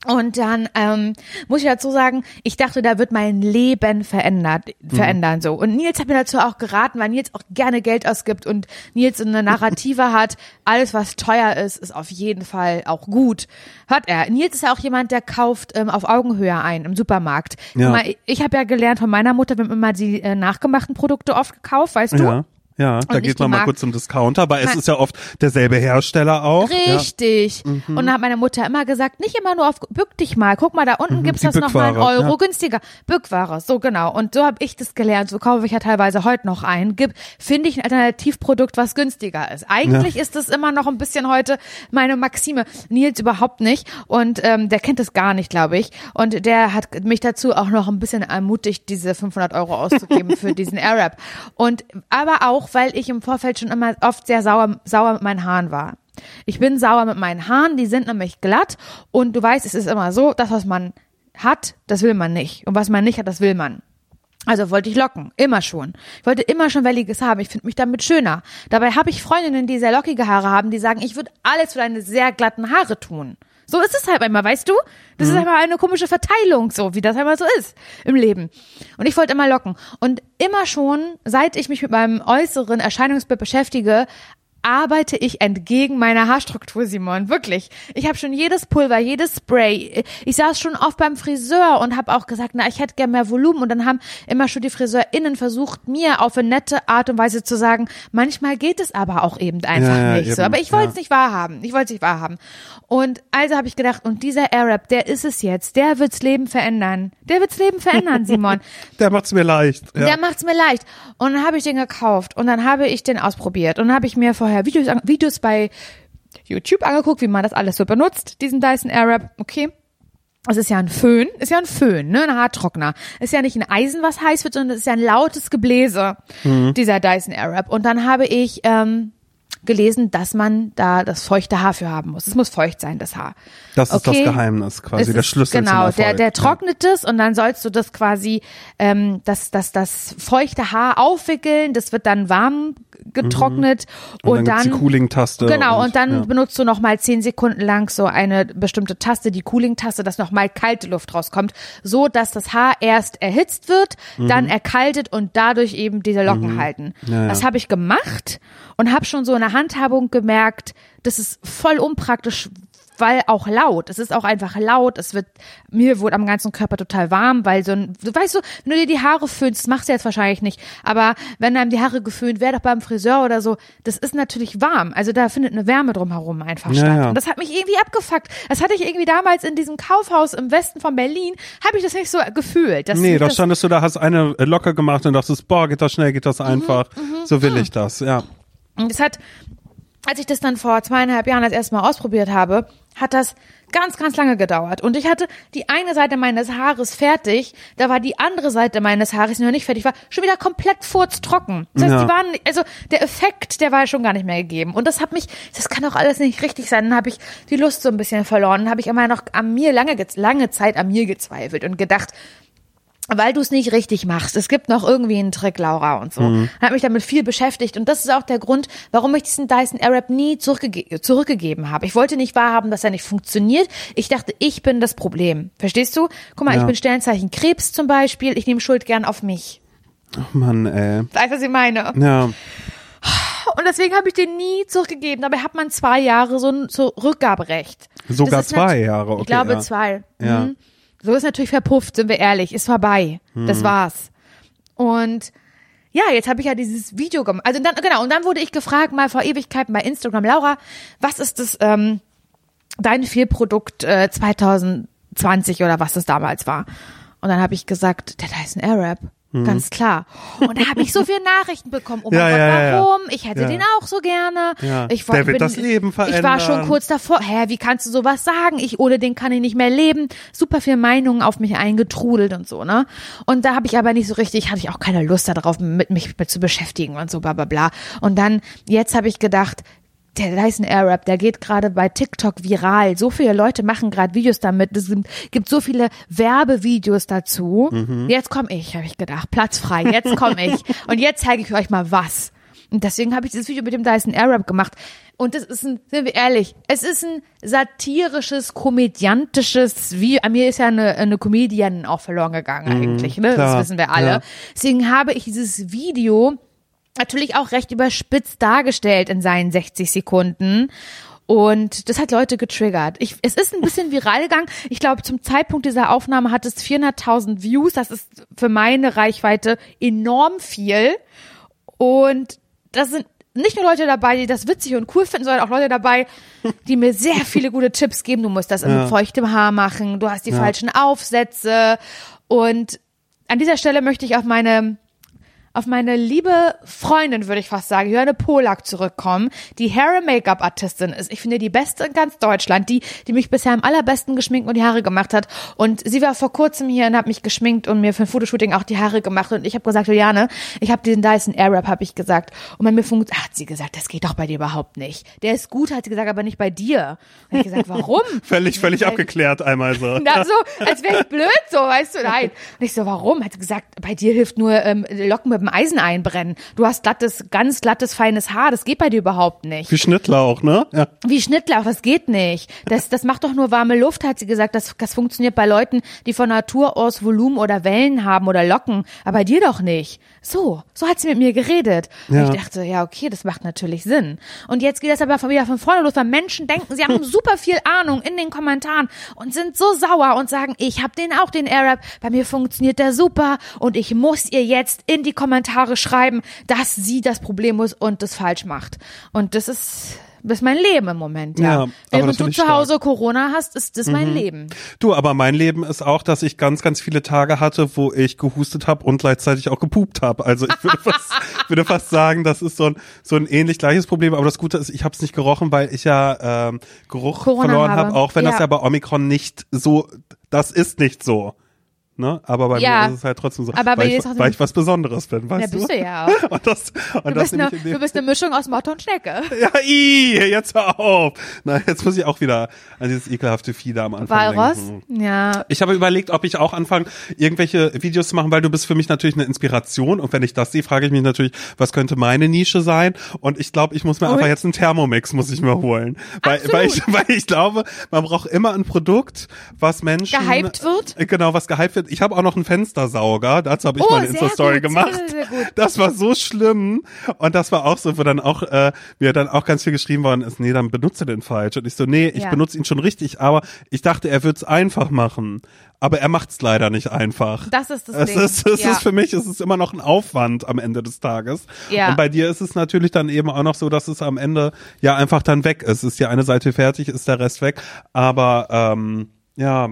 Und dann ähm, muss ich dazu sagen, ich dachte, da wird mein Leben verändert, verändern so. Und Nils hat mir dazu auch geraten, weil Nils auch gerne Geld ausgibt und Nils eine Narrative hat, alles was teuer ist, ist auf jeden Fall auch gut. Hört er. Nils ist ja auch jemand, der kauft ähm, auf Augenhöhe ein im Supermarkt. Ja. Mal, ich, habe ja gelernt von meiner Mutter, wir haben immer die äh, nachgemachten Produkte oft gekauft, weißt du? Ja. Ja, da geht man mal kurz zum Discounter, aber es ist ja oft derselbe Hersteller auch. Richtig. Und dann hat meine Mutter immer gesagt, nicht immer nur auf, bück dich mal, guck mal, da unten gibt's die das noch mal einen Euro ja. günstiger. Bückware, so genau. Und so habe ich das gelernt, so kaufe ich ja teilweise heute noch ein. Gib, finde ich ein Alternativprodukt, was günstiger ist. Eigentlich ist das immer noch ein bisschen heute meine Maxime. Nils überhaupt nicht. Und ähm, der kennt das gar nicht, glaube ich. Und der hat mich dazu auch noch ein bisschen ermutigt, diese 500 Euro auszugeben für diesen Arab. Und aber auch, weil ich im Vorfeld schon immer oft sehr sauer, sauer mit meinen Haaren war. Ich bin sauer mit meinen Haaren, die sind nämlich glatt und du weißt, es ist immer so, das, was man hat, das will man nicht. Und was man nicht hat, das will man. Also wollte ich locken, immer schon. Ich wollte immer schon welliges haben. Ich finde mich damit schöner. Dabei habe ich Freundinnen, die sehr lockige Haare haben, die sagen, ich würde alles für deine sehr glatten Haare tun. So ist es halt einmal, weißt du? Das ist einmal eine komische Verteilung, so wie das einmal so ist im Leben. Und ich wollte immer locken. Und immer schon, seit ich mich mit meinem äußeren Erscheinungsbild beschäftige, arbeite ich entgegen meiner Haarstruktur, Simon. Wirklich. Ich habe schon jedes Pulver, jedes Spray. Ich saß schon oft beim Friseur und habe auch gesagt, na, ich hätte gern mehr Volumen. Und dann haben immer schon die FriseurInnen versucht, mir auf eine nette Art und Weise zu sagen, manchmal geht es aber auch eben einfach Ja, nicht so. eben, Aber ich wollte es ja. nicht wahrhaben. Ich wollte es nicht wahrhaben. Und also habe ich gedacht, und dieser Arab, der ist es jetzt. Der wirds Leben verändern. Der wirds Leben verändern, Simon. Der macht's mir leicht. Ja. Der macht's mir leicht. Und dann habe ich den gekauft und dann habe ich den ausprobiert und dann habe ich mir vorher Videos, an- Videos bei YouTube angeguckt, wie man das alles so benutzt, diesen Dyson Airwrap. Okay. Es ist ja ein Föhn, ist ja ein Föhn, ne, ein Haartrockner. Ist ja nicht ein Eisen, was heiß wird, sondern es ist ja ein lautes Gebläse, dieser Dyson Airwrap. Und dann habe ich ähm, gelesen, dass man da das feuchte Haar für haben muss. Es muss feucht sein, das Haar. Das ist Okay. das Geheimnis quasi, Es der ist- Schlüssel Genau, zum Erfolg. der, der trocknet es und dann sollst du das quasi, ähm, das, das, das feuchte Haar aufwickeln, das wird dann warm getrocknet Mhm. Und und, dann dann, die Cooling-Taste Genau, und- und, dann ja. benutzt du noch mal zehn Sekunden lang so eine bestimmte Taste, die Cooling-Taste, dass noch mal kalte Luft rauskommt, so dass das Haar erst erhitzt wird, dann erkaltet und dadurch eben diese Locken halten. Mhm. Ja, ja. Das habe ich gemacht und habe schon so eine Handhabung gemerkt, das ist voll unpraktisch, weil auch laut. Es ist auch einfach laut. Es wird, mir wurde am ganzen Körper total warm, weil so ein, du weißt so, wenn du dir die Haare föhnst, das machst du jetzt wahrscheinlich nicht, aber wenn einem die Haare geföhnt, wäre doch beim Friseur oder so, das ist natürlich warm. Also da findet eine Wärme drumherum einfach Ja, statt. ja. Und das hat mich irgendwie abgefuckt. Das hatte ich irgendwie damals in diesem Kaufhaus im Westen von Berlin, habe ich das nicht so gefühlt. Dass Nee, da das, standest du da, hast eine locker gemacht und dachtest, boah, geht das schnell, geht Mhm, das einfach. so will ich das, ja. Und das hat, als ich das dann vor zweieinhalb Jahren das erste Mal ausprobiert habe, hat das ganz, ganz lange gedauert. Und ich hatte die eine Seite meines Haares fertig, da war die andere Seite meines Haares, die noch nicht fertig war, schon wieder komplett furztrocken. Das heißt, Ja. die waren, also der Effekt, der war schon gar nicht mehr gegeben. Und das hat mich, das kann doch alles nicht richtig sein. Dann habe ich die Lust so ein bisschen verloren. Dann habe ich immer noch an mir lange, ge- lange Zeit an mir gezweifelt und gedacht, weil du es nicht richtig machst. Es gibt noch irgendwie einen Trick, Laura und so. Mhm. Hat mich damit viel beschäftigt und das ist auch der Grund, warum ich diesen Dyson Airwrap nie zurückgege zurückgegeben habe. Ich wollte nicht wahrhaben, dass er nicht funktioniert. Ich dachte, ich bin das Problem. Verstehst du? Guck mal, Ja. ich bin Sternzeichen Krebs zum Beispiel. Ich nehme Schuld gern auf mich. Ach Mann, ey. Weißt du, was ich meine? Ja. Und deswegen habe ich den nie zurückgegeben. Dabei hat man zwei Jahre so ein so Rückgaberecht. Sogar zwei Jahre, okay. Ich glaube ja. zwei. Ja. So ist natürlich verpufft, sind wir ehrlich. Ist vorbei. Das Mhm. war's. Und ja, jetzt habe ich ja dieses Video gemacht. Also dann, genau, und dann wurde ich gefragt, mal vor Ewigkeiten bei Instagram, Laura, was ist das, ähm, dein Fehlprodukt äh, 2020 oder was das damals war? Und dann habe ich gesagt, der Dyson Airwrap. Ganz klar. Und da habe ich so viele Nachrichten bekommen. Oh mein Mhm. Ja, Gott, ja, warum? Ich hätte den auch so gerne. Ja. Ich Der wird das Leben Ich war verändern. schon kurz davor. Hä, wie kannst du sowas sagen? Ich ohne den kann ich nicht mehr leben. Super viel Meinungen auf mich eingetrudelt und so, ne? Und da habe ich aber nicht so richtig, hatte ich auch keine Lust darauf, mit mich mit zu beschäftigen und so, bla bla bla. Und dann, jetzt habe ich gedacht, der Dyson Airwrap, der geht gerade bei TikTok viral. So viele Leute machen gerade Videos damit. Es gibt, so viele Werbevideos dazu. Jetzt komme ich, habe ich gedacht. Platz frei, jetzt komme ich. Und jetzt zeige ich euch mal was. Und deswegen habe ich dieses Video mit dem Dyson Airwrap gemacht. Und das ist ein, sind wir ehrlich, es ist ein satirisches, komödiantisches Video. An mir ist ja eine, eine Comedian auch verloren gegangen eigentlich, ne? klar, Das wissen wir alle. ja. Deswegen habe ich dieses Video natürlich auch recht überspitzt dargestellt in seinen 60 Sekunden. Und das hat Leute getriggert. Ich, es ist ein bisschen viral gegangen. Ich glaube, zum Zeitpunkt dieser Aufnahme hat es 400.000 Views. Das ist für meine Reichweite enorm viel. Und das sind nicht nur Leute dabei, die das witzig und cool finden, sondern auch Leute dabei, die mir sehr viele gute Tipps geben. Du musst das Ja. mit feuchtem Haar machen. Du hast die Ja. falschen Aufsätze. Und an dieser Stelle möchte ich auf meine auf meine liebe Freundin, würde ich fast sagen, Johanne Polak zurückkommen, die Hair- und Make-up-Artistin ist. Ich finde die beste in ganz Deutschland, die, die mich bisher am allerbesten geschminkt und die Haare gemacht hat. Und sie war vor kurzem hier und hat mich geschminkt und mir für ein Fotoshooting auch die Haare gemacht. Und ich habe gesagt, Juliane, ich habe diesen Dyson Airwrap, habe ich gesagt. Und bei mir funktioniert, hat sie gesagt, das geht doch bei dir überhaupt nicht. Der ist gut, hat sie gesagt, aber nicht bei dir. Und ich gesagt, warum? Völlig, völlig Weil- abgeklärt einmal so. Na, so, als wäre ich blöd, so, weißt du, nein. Und ich so, warum? Hat sie gesagt, bei dir hilft nur ähm, Locken mit dem Eisen einbrennen. Du hast glattes, ganz glattes, feines Haar, das geht bei dir überhaupt nicht. Wie Schnittlauch, ne? Ja. Wie Schnittlauch, das geht nicht. Das, das macht doch nur warme Luft, hat sie gesagt. Das, das funktioniert bei Leuten, die von Natur aus Volumen oder Wellen haben oder Locken, aber bei dir doch nicht. So, so hat sie mit mir geredet. Und Ja. ich dachte, ja, okay, das macht natürlich Sinn. Und jetzt geht das aber von wieder von vorne los, weil Menschen denken, sie haben super viel Ahnung in den Kommentaren und sind so sauer und sagen, ich habe den auch, den Arab, bei mir funktioniert der super und ich muss ihr jetzt in die Kommentare schreiben, dass sie das Problem ist und das falsch macht. Und das ist, das ist mein Leben im Moment, ja. Ja, das Während du zu Hause Corona hast, ist das mein Leben. Du, aber mein Leben ist auch, dass ich ganz, ganz viele Tage hatte, wo ich gehustet habe und gleichzeitig auch gepupt habe. Also ich würde fast, würde fast sagen, das ist so ein, so ein ähnlich gleiches Problem. Aber das Gute ist, ich habe es nicht gerochen, weil ich ja ähm, Geruch Corona verloren habe. habe, auch wenn das Ja. ja bei Omikron nicht so, das ist nicht so. Ne? Aber bei Ja. mir ist es halt trotzdem so, Aber weil, ich, auch- weil ich was Besonderes bin, weißt Ja, du? bist du ja auch. Und das, und Du das bist, eine, in dem- du bist eine Mischung aus Motte und Schnecke. ja, i, jetzt hör auf. Na, jetzt muss ich auch wieder an dieses ekelhafte Vieh da am Anfang Walross? denken. Ja. Ich habe überlegt, ob ich auch anfange, irgendwelche Videos zu machen, weil du bist für mich natürlich eine Inspiration. Und wenn ich das sehe, frage ich mich natürlich, was könnte meine Nische sein? Und ich glaube, ich muss mir Und? einfach jetzt einen Thermomix, muss ich mir holen. Weil, Absolut. weil, ich, weil ich glaube, man braucht immer ein Produkt, was Menschen... Gehypt wird? Genau, was gehypt wird. Ich habe auch noch einen Fenstersauger. Dazu habe ich Oh, mal eine Insta-Story gemacht. sehr, sehr. Das war so schlimm. Und das war auch so, wo dann auch, äh, mir dann auch ganz viel geschrieben worden ist, nee, dann benutze den falsch. Und ich so, nee, ich Ja. benutze ihn schon richtig, aber ich dachte, er wird's einfach machen. Aber er macht's leider nicht einfach. Das ist das es Ding. Ist, es Ja. ist für mich, es ist immer noch ein Aufwand am Ende des Tages. Ja. Und bei dir ist es natürlich dann eben auch noch so, dass es am Ende ja einfach dann weg ist. Ist ja eine Seite fertig, ist der Rest weg. Aber ähm, ja,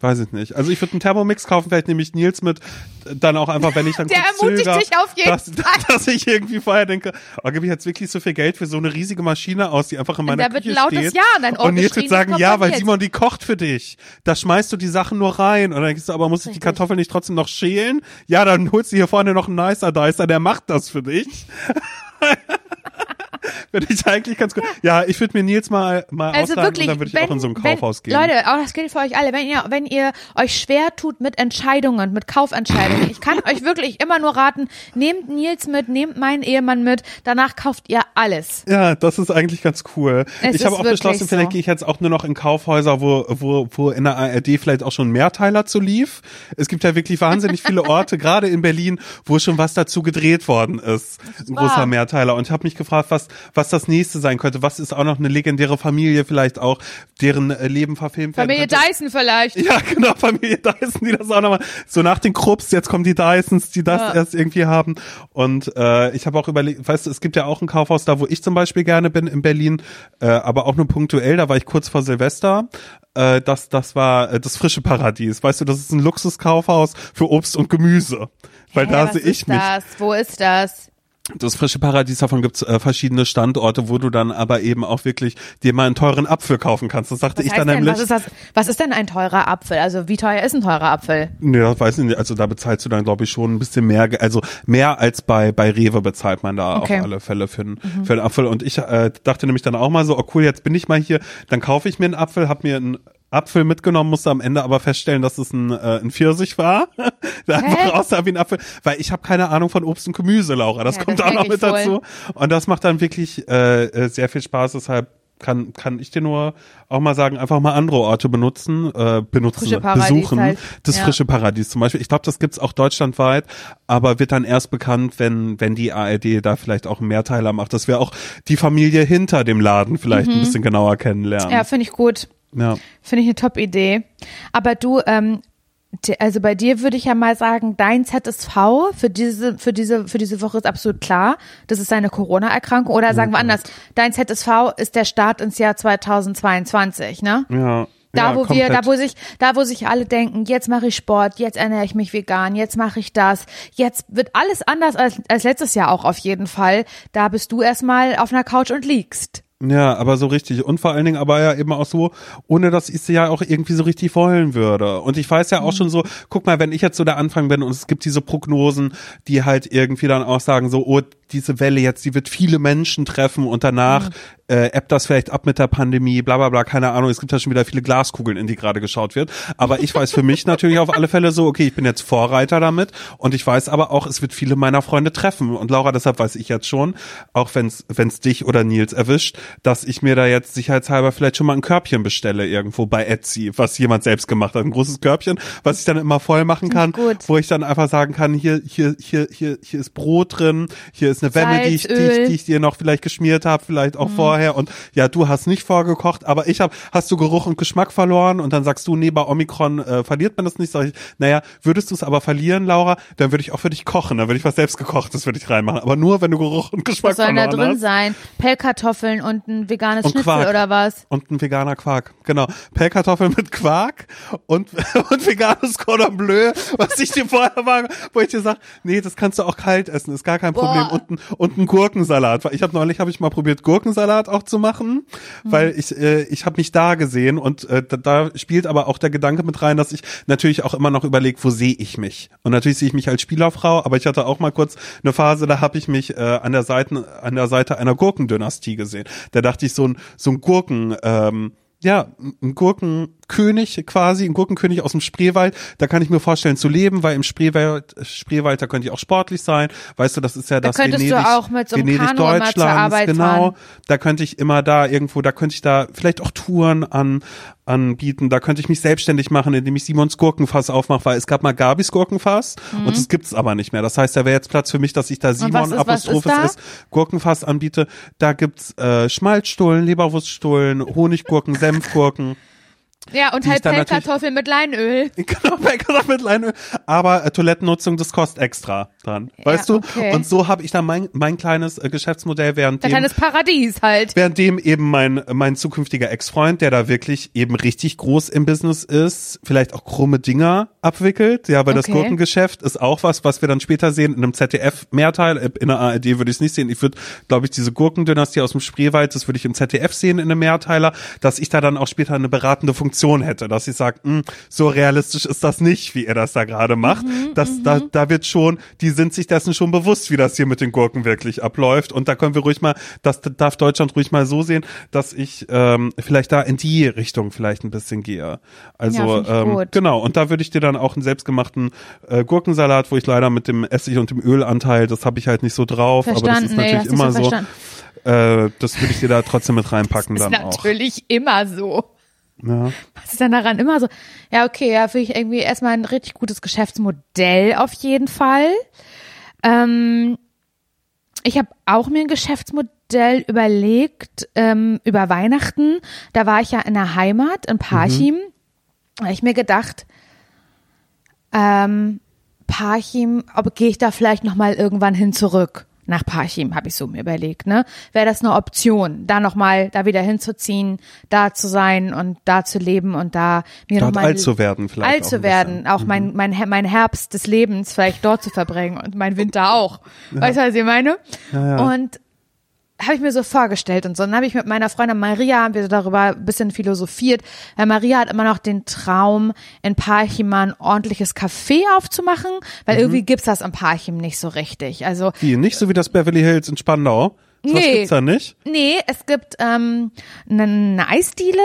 weiß ich nicht. Also ich würde einen Thermomix kaufen, vielleicht nehme ich Nils mit, dann auch einfach, wenn ich dann Der ermutigt zöger, dich auf jeden dass, Fall. dass ich irgendwie vorher denke, oh, gebe ich jetzt wirklich so viel Geld für so eine riesige Maschine aus, die einfach in meiner da wird ein lautes steht. Ja an dein Ohr und Nils wird sagen, ja, weil. Simon, die kocht für dich. Da schmeißt du die Sachen nur rein. Und dann denkst du, aber muss ich die. Kartoffeln nicht trotzdem noch schälen? Ja, dann holst du hier vorne noch einen Nicer Dicer, der macht das für dich. Finde ich eigentlich ganz gut. Ja, ich würde mir Nils mal, mal Also ausleihen wirklich, und dann würde ich wenn, auch in so ein wenn, Kaufhaus gehen. Leute, auch das gilt für euch alle. Wenn ihr, wenn ihr euch schwer tut mit Entscheidungen, mit Kaufentscheidungen, ich kann euch wirklich immer nur raten, nehmt Nils mit, nehmt meinen Ehemann mit, danach kauft ihr alles. Ja, das ist eigentlich ganz cool. Es ich habe auch beschlossen, vielleicht so. gehe ich jetzt auch nur noch in Kaufhäuser, wo, wo, wo in der ARD vielleicht auch schon Mehrteiler zu lief. Es gibt ja wirklich wahnsinnig viele Orte, gerade in Berlin, wo schon was dazu gedreht worden ist. Ein großer Mehrteiler. Und ich habe mich gefragt, was, was das nächste sein könnte. Was ist auch noch eine legendäre Familie vielleicht auch, deren äh, Leben verfilmt werden Familie. Dyson vielleicht. Ja, genau, Familie Dyson, die das auch nochmal, so nach den Krupps, jetzt kommen die Dysons, die das Ja. erst irgendwie haben. Und äh, ich habe auch überlegt, weißt du, es gibt ja auch ein Kaufhaus da, wo ich zum Beispiel gerne bin in Berlin, äh, aber auch nur punktuell, da war ich kurz vor Silvester. Äh, das, das war äh, das frische Paradies. Weißt du, das ist ein Luxuskaufhaus für Obst und Gemüse. Weil Hä, da sehe ich ist mich. das? Wo ist das? Das frische Paradies, davon gibt's äh, verschiedene Standorte, wo du dann aber eben auch wirklich dir mal einen teuren Apfel kaufen kannst. Das sagte Was ich dann denn, nämlich. was ist das? Was ist denn ein teurer Apfel? Also wie teuer ist ein teurer Apfel? Nee, das weiß ich nicht. Also da bezahlst du dann, glaube ich, schon ein bisschen mehr, also mehr als bei, bei Rewe bezahlt man da Okay. auf alle Fälle für, einen für einen Apfel. Und ich äh, dachte nämlich dann auch mal so, oh cool, jetzt bin ich mal hier, dann kaufe ich mir einen Apfel, hab mir einen Apfel mitgenommen, musste am Ende aber feststellen, dass es ein, äh, ein Pfirsich war. Der einfach aussah wie ein Apfel, weil ich habe keine Ahnung von Obst und Gemüse, Laura. Das Ja, kommt das auch noch mit voll. dazu. Und das macht dann wirklich äh, äh, sehr viel Spaß, deshalb kann, kann ich dir nur auch mal sagen, einfach mal andere Orte benutzen, äh, benutzen, besuchen. halt. Das Ja. frische Paradies zum Beispiel. Ich glaube, das gibt's auch deutschlandweit, aber wird dann erst bekannt, wenn, wenn die ARD da vielleicht auch einen Mehrteiler macht, dass wir auch die Familie hinter dem Laden vielleicht ein bisschen genauer kennenlernen. Mhm. Ja, finde ich gut. Ja. Finde ich eine Top-Idee. Aber du, ähm, also bei dir würde ich ja mal sagen, dein ZSV für diese, für diese, für diese Woche ist absolut klar. Das ist deine Corona-Erkrankung. Oder sagen wir anders, dein ZSV ist der Start ins Jahr 2022, ne? Ja. Da ja, wo wir, komplett. da wo sich, da wo sich alle denken, jetzt mache ich Sport, jetzt ernähre ich mich vegan, jetzt mache ich das, jetzt wird alles anders als, als letztes Jahr auch auf jeden Fall. Da bist du erstmal auf einer Couch und liegst. Ja, aber so richtig. Und vor allen Dingen aber ja eben auch so, ohne dass ich sie ja auch irgendwie so richtig wollen würde. Und ich weiß ja auch schon so, guck mal, wenn ich jetzt so der Anfang bin und es gibt diese Prognosen, die halt irgendwie dann auch sagen so, oh, diese Welle jetzt, die wird viele Menschen treffen und danach äh, ebbt das vielleicht ab mit der Pandemie, bla bla bla, keine Ahnung. Es gibt ja schon wieder viele Glaskugeln, in die gerade geschaut wird. Aber ich weiß für mich natürlich auf alle Fälle so, okay, ich bin jetzt Vorreiter damit und ich weiß aber auch, es wird viele meiner Freunde treffen. Und Laura, deshalb weiß ich jetzt schon, auch wenn's wenn's dich oder Nils erwischt, dass ich mir da jetzt sicherheitshalber vielleicht schon mal ein Körbchen bestelle irgendwo bei Etsy, was jemand selbst gemacht hat. Ein großes Körbchen, was ich dann immer voll machen kann, wo ich dann einfach sagen kann, hier, hier, hier, hier, hier ist Brot drin, hier ist eine Wemme, die ich, die, ich, die ich dir noch vielleicht geschmiert habe, vielleicht auch vorher. Und ja, du hast nicht vorgekocht, aber ich habe, hast du Geruch und Geschmack verloren und dann sagst du, nee, bei Omikron äh, verliert man das nicht. Sag ich, naja, würdest du es aber verlieren, Laura, dann würde ich auch für dich kochen, dann würde ich was selbst gekochtes für dich reinmachen. Aber nur, wenn du Geruch und Geschmack Was soll da verloren drin hast. sein? Pellkartoffeln und ein veganes Und Schnitzel Quark. oder was? Und ein veganer Quark, genau. Pellkartoffeln mit Quark und, und veganes Cordon Bleu, was ich dir vorher war, wo ich dir sag, nee, das kannst du auch kalt essen, ist gar kein Problem. Boah. Und ein, und ein Gurkensalat. Ich habe neulich habe ich mal probiert, Gurkensalat auch zu machen, weil ich äh, ich habe mich da gesehen und äh, da, da spielt aber auch der Gedanke mit rein, dass ich natürlich auch immer noch überlege, wo sehe ich mich? Und natürlich sehe ich mich als Spielerfrau, aber ich hatte auch mal kurz eine Phase, da habe ich mich äh, an der Seite an der Seite einer Gurkendynastie gesehen. Da dachte ich so ein so ein Gurken ähm, ja, ein Gurkenkönig quasi, ein Gurkenkönig aus dem Spreewald, da kann ich mir vorstellen zu leben, weil im Spreewald, Spreewald, da könnte ich auch sportlich sein. Weißt du, das ist ja das könntest du Venedig, auch mit so einem Venedig Kanu zur Arbeit genau. fahren. Da könnte ich immer da irgendwo, da könnte ich da vielleicht auch Touren an, anbieten. Da könnte ich mich selbstständig machen, indem ich Simons Gurkenfass aufmache, weil es gab mal Gabis Gurkenfass und es gibt's aber nicht mehr. Das heißt, da wäre jetzt Platz für mich, dass ich da Simon ist- ist Apostrophes da? ist, Gurkenfass anbiete. Da gibt's äh, Schmalzstullen, Leberwurststullen, Honiggurken, Senfgurken. Ja, und halt Pellkartoffeln mit Leinöl. Genau, Bäcker mit Leinöl. Aber äh, Toilettennutzung, das kostet extra dran. Weißt du? okay. Und so habe ich dann mein, mein kleines äh, Geschäftsmodell, während Ein dem, kleines Paradies halt. währenddem eben mein, mein zukünftiger Ex-Freund, der da wirklich eben richtig groß im Business ist, vielleicht auch krumme Dinger abwickelt. Ja, weil das Okay. Gurkengeschäft ist auch was, was wir dann später sehen in einem ZDF-Mehrteil. Äh, In der ARD würde ich es nicht sehen. Ich würde, glaube ich, diese Gurkendynastie aus dem Spreewald, das würde ich im ZDF sehen in einem Mehrteiler, dass ich da dann auch später eine beratende Funktion Funktion hätte, dass ich sage, hm, so realistisch ist das nicht, wie ihr das da gerade macht. Mhm, das, da, da wird schon, die sind sich dessen schon bewusst, wie das hier mit den Gurken wirklich abläuft. Und da können wir ruhig mal, das darf Deutschland ruhig mal so sehen, dass ich ähm, vielleicht da in die Richtung vielleicht ein bisschen gehe. Also Ja, ähm, genau, und da würde ich dir dann auch einen selbstgemachten äh, Gurkensalat, wo ich leider mit dem Essig und dem Ölanteil, das habe ich halt nicht so drauf, aber das Verstanden, ist nee, natürlich hast du immer schon so. verstanden. Äh, das würde ich dir da trotzdem mit reinpacken Ist dann auch. natürlich immer so. Ja. Was ist dann daran immer so? Ja, okay, ja, finde ich irgendwie erstmal ein richtig gutes Geschäftsmodell auf jeden Fall. Ähm, ich habe auch mir ein Geschäftsmodell überlegt ähm, über Weihnachten. Da war ich ja in der Heimat in Parchim. Da habe ich mir gedacht, ähm, Parchim, ob gehe ich da vielleicht noch mal irgendwann hin zurück nach Parchim, habe ich so mir überlegt, ne? Wäre das eine Option, da noch mal da wieder hinzuziehen, da zu sein und da zu leben und da mir Dort noch mal alt zu werden vielleicht. alt auch zu werden, auch mein mein Her- mein Herbst des Lebens vielleicht dort zu verbringen und mein Winter auch. Weißt du, was ich meine? Ja, ja. Und habe ich mir so vorgestellt und so. Dann habe ich mit meiner Freundin Maria, haben wir darüber ein bisschen philosophiert, weil Maria hat immer noch den Traum, in Parchim ein ordentliches Café aufzumachen, weil Mhm. irgendwie gibt's das in Parchim nicht so richtig. Also Wie, nicht so wie das Beverly Hills in Spandau? Was Nee. gibt's da nicht? Nee, es gibt ähm, eine, eine Eisdiele.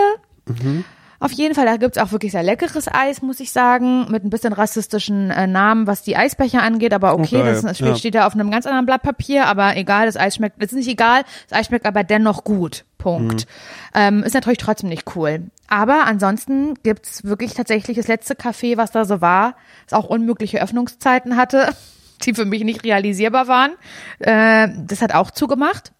Auf jeden Fall, da gibt's auch wirklich sehr leckeres Eis, muss ich sagen, mit ein bisschen rassistischen äh, Namen, was die Eisbecher angeht, aber okay, geil, das, ist- ja. steht da auf einem ganz anderen Blatt Papier, aber egal, das Eis schmeckt, das ist nicht egal, das Eis schmeckt aber dennoch gut. Punkt. Ähm, ist natürlich trotzdem nicht cool. Aber ansonsten gibt's wirklich tatsächlich das letzte Café, was da so war, das auch unmögliche Öffnungszeiten hatte, die für mich nicht realisierbar waren. Äh, das hat auch zugemacht.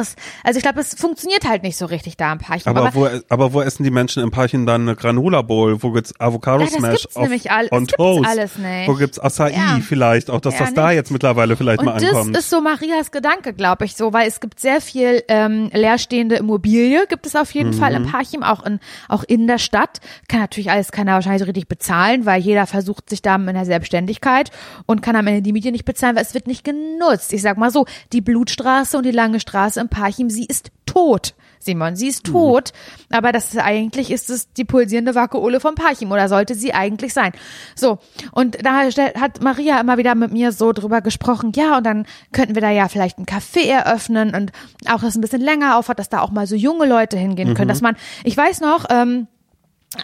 Das, also ich glaube, es funktioniert halt nicht so richtig da im Parchim. Aber, wo, aber wo essen die Menschen im Parchim dann eine Granola Bowl? Wo gibt's Avocado Ja, das Smash gibt's auf, nämlich all- on es Toast? alles nicht. Wo gibt's Acai Ja. vielleicht? Auch, dass Ja, das da nicht. jetzt mittlerweile vielleicht und mal das ankommt. ist so Marias Gedanke, glaube ich, so, weil es gibt sehr viel ähm, leerstehende Immobilie, gibt es auf jeden Fall Mhm. im Parchim, auch in auch in der Stadt. Kann natürlich alles keiner wahrscheinlich so richtig bezahlen, weil jeder versucht sich da in der Selbstständigkeit und kann am Ende die Miete nicht bezahlen, weil es wird nicht genutzt. Ich sag mal so, die Blutstraße und die lange Straße im Parchim, sie ist tot. Simon, sie ist tot, aber das ist eigentlich ist es die pulsierende Vakuole vom Parchim oder sollte sie eigentlich sein. So, und da hat Maria immer wieder mit mir so drüber gesprochen, ja, und dann könnten wir da ja vielleicht ein Café eröffnen und auch das ein bisschen länger aufhat, dass da auch mal so junge Leute hingehen können, dass man, ich weiß noch, ähm,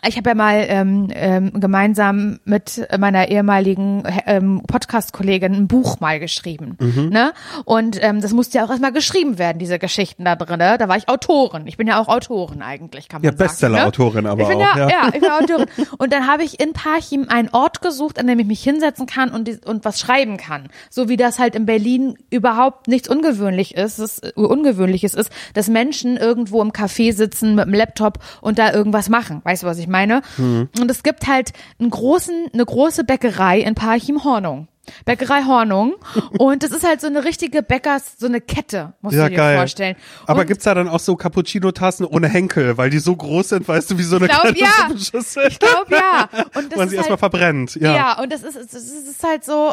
ich habe ja mal ähm, ähm, gemeinsam mit meiner ehemaligen ähm, Podcast-Kollegin ein Buch mal geschrieben. Mhm. Ne? Und ähm, das musste ja auch erstmal geschrieben werden, diese Geschichten da drin. Ne? Da war ich Autorin. Ich bin ja auch Autorin eigentlich, kann man Ja, sagen. Bestseller-Autorin ne? aber ich bin auch, Ja, ja. ja, ich bin Autorin. Und dann habe ich in Parchim einen Ort gesucht, an dem ich mich hinsetzen kann und, die, und was schreiben kann. So wie das halt in Berlin überhaupt nichts ungewöhnlich ist, das, äh, Ungewöhnliches ist, dass Menschen irgendwo im Café sitzen mit dem Laptop und da irgendwas machen. Weißt du, was ich meine? Mhm. Und es gibt halt einen großen, eine große Bäckerei in Parchim-Hornung. Bäckerei Hornung. Und das ist halt so eine richtige Bäckers, so eine Kette, musst ja, du dir geil. vorstellen. Aber und gibt's da dann auch so Cappuccino-Tassen ohne Henkel, weil die so groß sind, weißt du, wie so eine glaub, kleine ja. Suppenschüssel? ich glaube ja. Und das Man ist sie halt, erstmal verbrennt. Ja. Ja, und das ist, es ist halt so,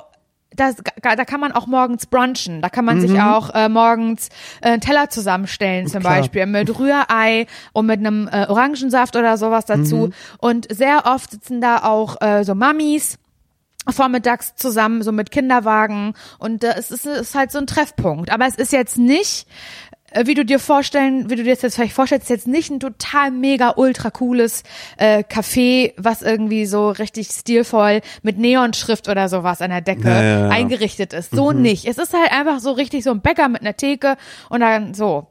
das, da kann man auch morgens brunchen. Da kann man sich auch äh, morgens äh, einen Teller zusammenstellen, zum Klar. Beispiel mit Rührei und mit einem äh, Orangensaft oder sowas dazu. Und sehr oft sitzen da auch äh, so Mamis vormittags zusammen, so mit Kinderwagen. Und äh, es ist, es ist halt so ein Treffpunkt. Aber es ist jetzt nicht wie du dir vorstellen, wie du dir das jetzt vielleicht vorstellst, jetzt nicht ein total mega ultra cooles äh, Café, was irgendwie so richtig stilvoll mit Neonschrift oder sowas an der Decke Ja, ja, ja. eingerichtet ist. So nicht. Es ist halt einfach so richtig so ein Bäcker mit einer Theke und dann so.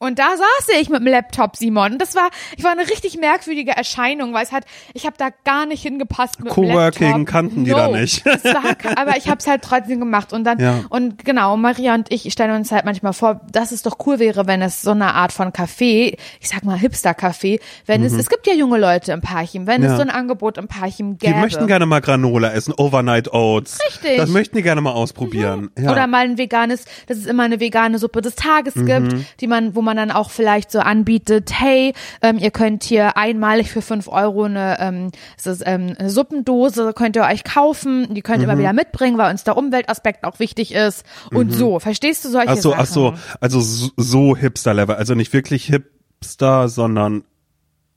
Und da saß ich mit dem Laptop, Simon. Und das war, ich war eine richtig merkwürdige Erscheinung, weil es hat, ich habe da gar nicht hingepasst mit dem Coworking Laptop. kannten die no. da nicht. War, aber ich habe es halt trotzdem gemacht. Und dann, Ja. und genau, Maria und ich stellen uns halt manchmal vor, dass es doch cool wäre, wenn es so eine Art von Café, ich sag mal Hipster-Café, wenn es, es gibt ja junge Leute im Parchim, wenn Mhm. Ja. es so ein Angebot im Parchim Die gäbe. möchten gerne mal Granola essen, Overnight Oats. Richtig. Das möchten die gerne mal ausprobieren. Ja. Oder mal ein veganes, dass es immer eine vegane Suppe des Tages Mhm. gibt, die man, wo man dann auch vielleicht so anbietet, hey, ähm, ihr könnt hier einmalig für fünf Euro eine, ähm, ist, ähm, eine Suppendose, könnt ihr euch kaufen, die könnt ihr Mhm. immer wieder mitbringen, weil uns der Umweltaspekt auch wichtig ist und so. Verstehst du solche Ach so, Sachen? ach so, also so, so Hipster-Level, also nicht wirklich Hipster, sondern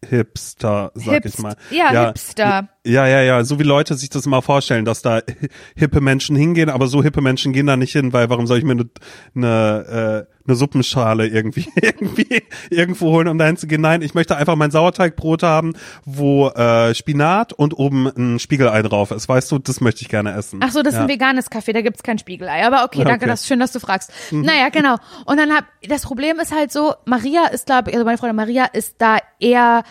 Hipster, sag ich Hipst- mal. ja, Hipster. Ja, ja, ja, so wie Leute sich das mal vorstellen, dass da hippe Menschen hingehen, aber so hippe Menschen gehen da nicht hin, weil warum soll ich mir eine ne, äh, ne Suppenschale irgendwie irgendwie irgendwo holen, um dahin zu gehen? Nein, ich möchte einfach mein Sauerteigbrot haben, wo äh, Spinat und oben ein Spiegelei drauf ist. Weißt du, das möchte ich gerne essen. Ach so, das ist ja. ein veganes Café, da gibt's kein Spiegelei. Aber okay, danke, Okay. das ist schön, dass du fragst. Naja, genau. Und dann hab, das Problem ist halt so, Maria ist, glaube ich, also meine Freundin Maria ist da eher,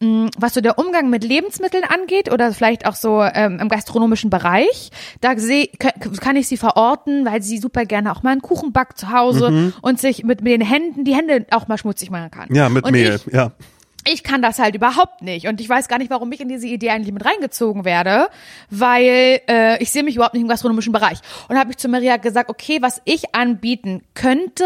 was so der Umgang mit Lebensmitteln angeht oder vielleicht auch so ähm, im gastronomischen Bereich. Da seh, kann, ich sie verorten, weil sie super gerne auch mal einen Kuchen backt zu Hause und sich mit, mit den Händen, die Hände auch mal schmutzig machen kann. Ja, mit und Mehl, Ich, ja. Ich kann das halt überhaupt nicht und ich weiß gar nicht, warum ich in diese Idee eigentlich mit reingezogen werde, weil äh, ich sehe mich überhaupt nicht im gastronomischen Bereich. Und habe ich zu Maria gesagt, okay, was ich anbieten könnte,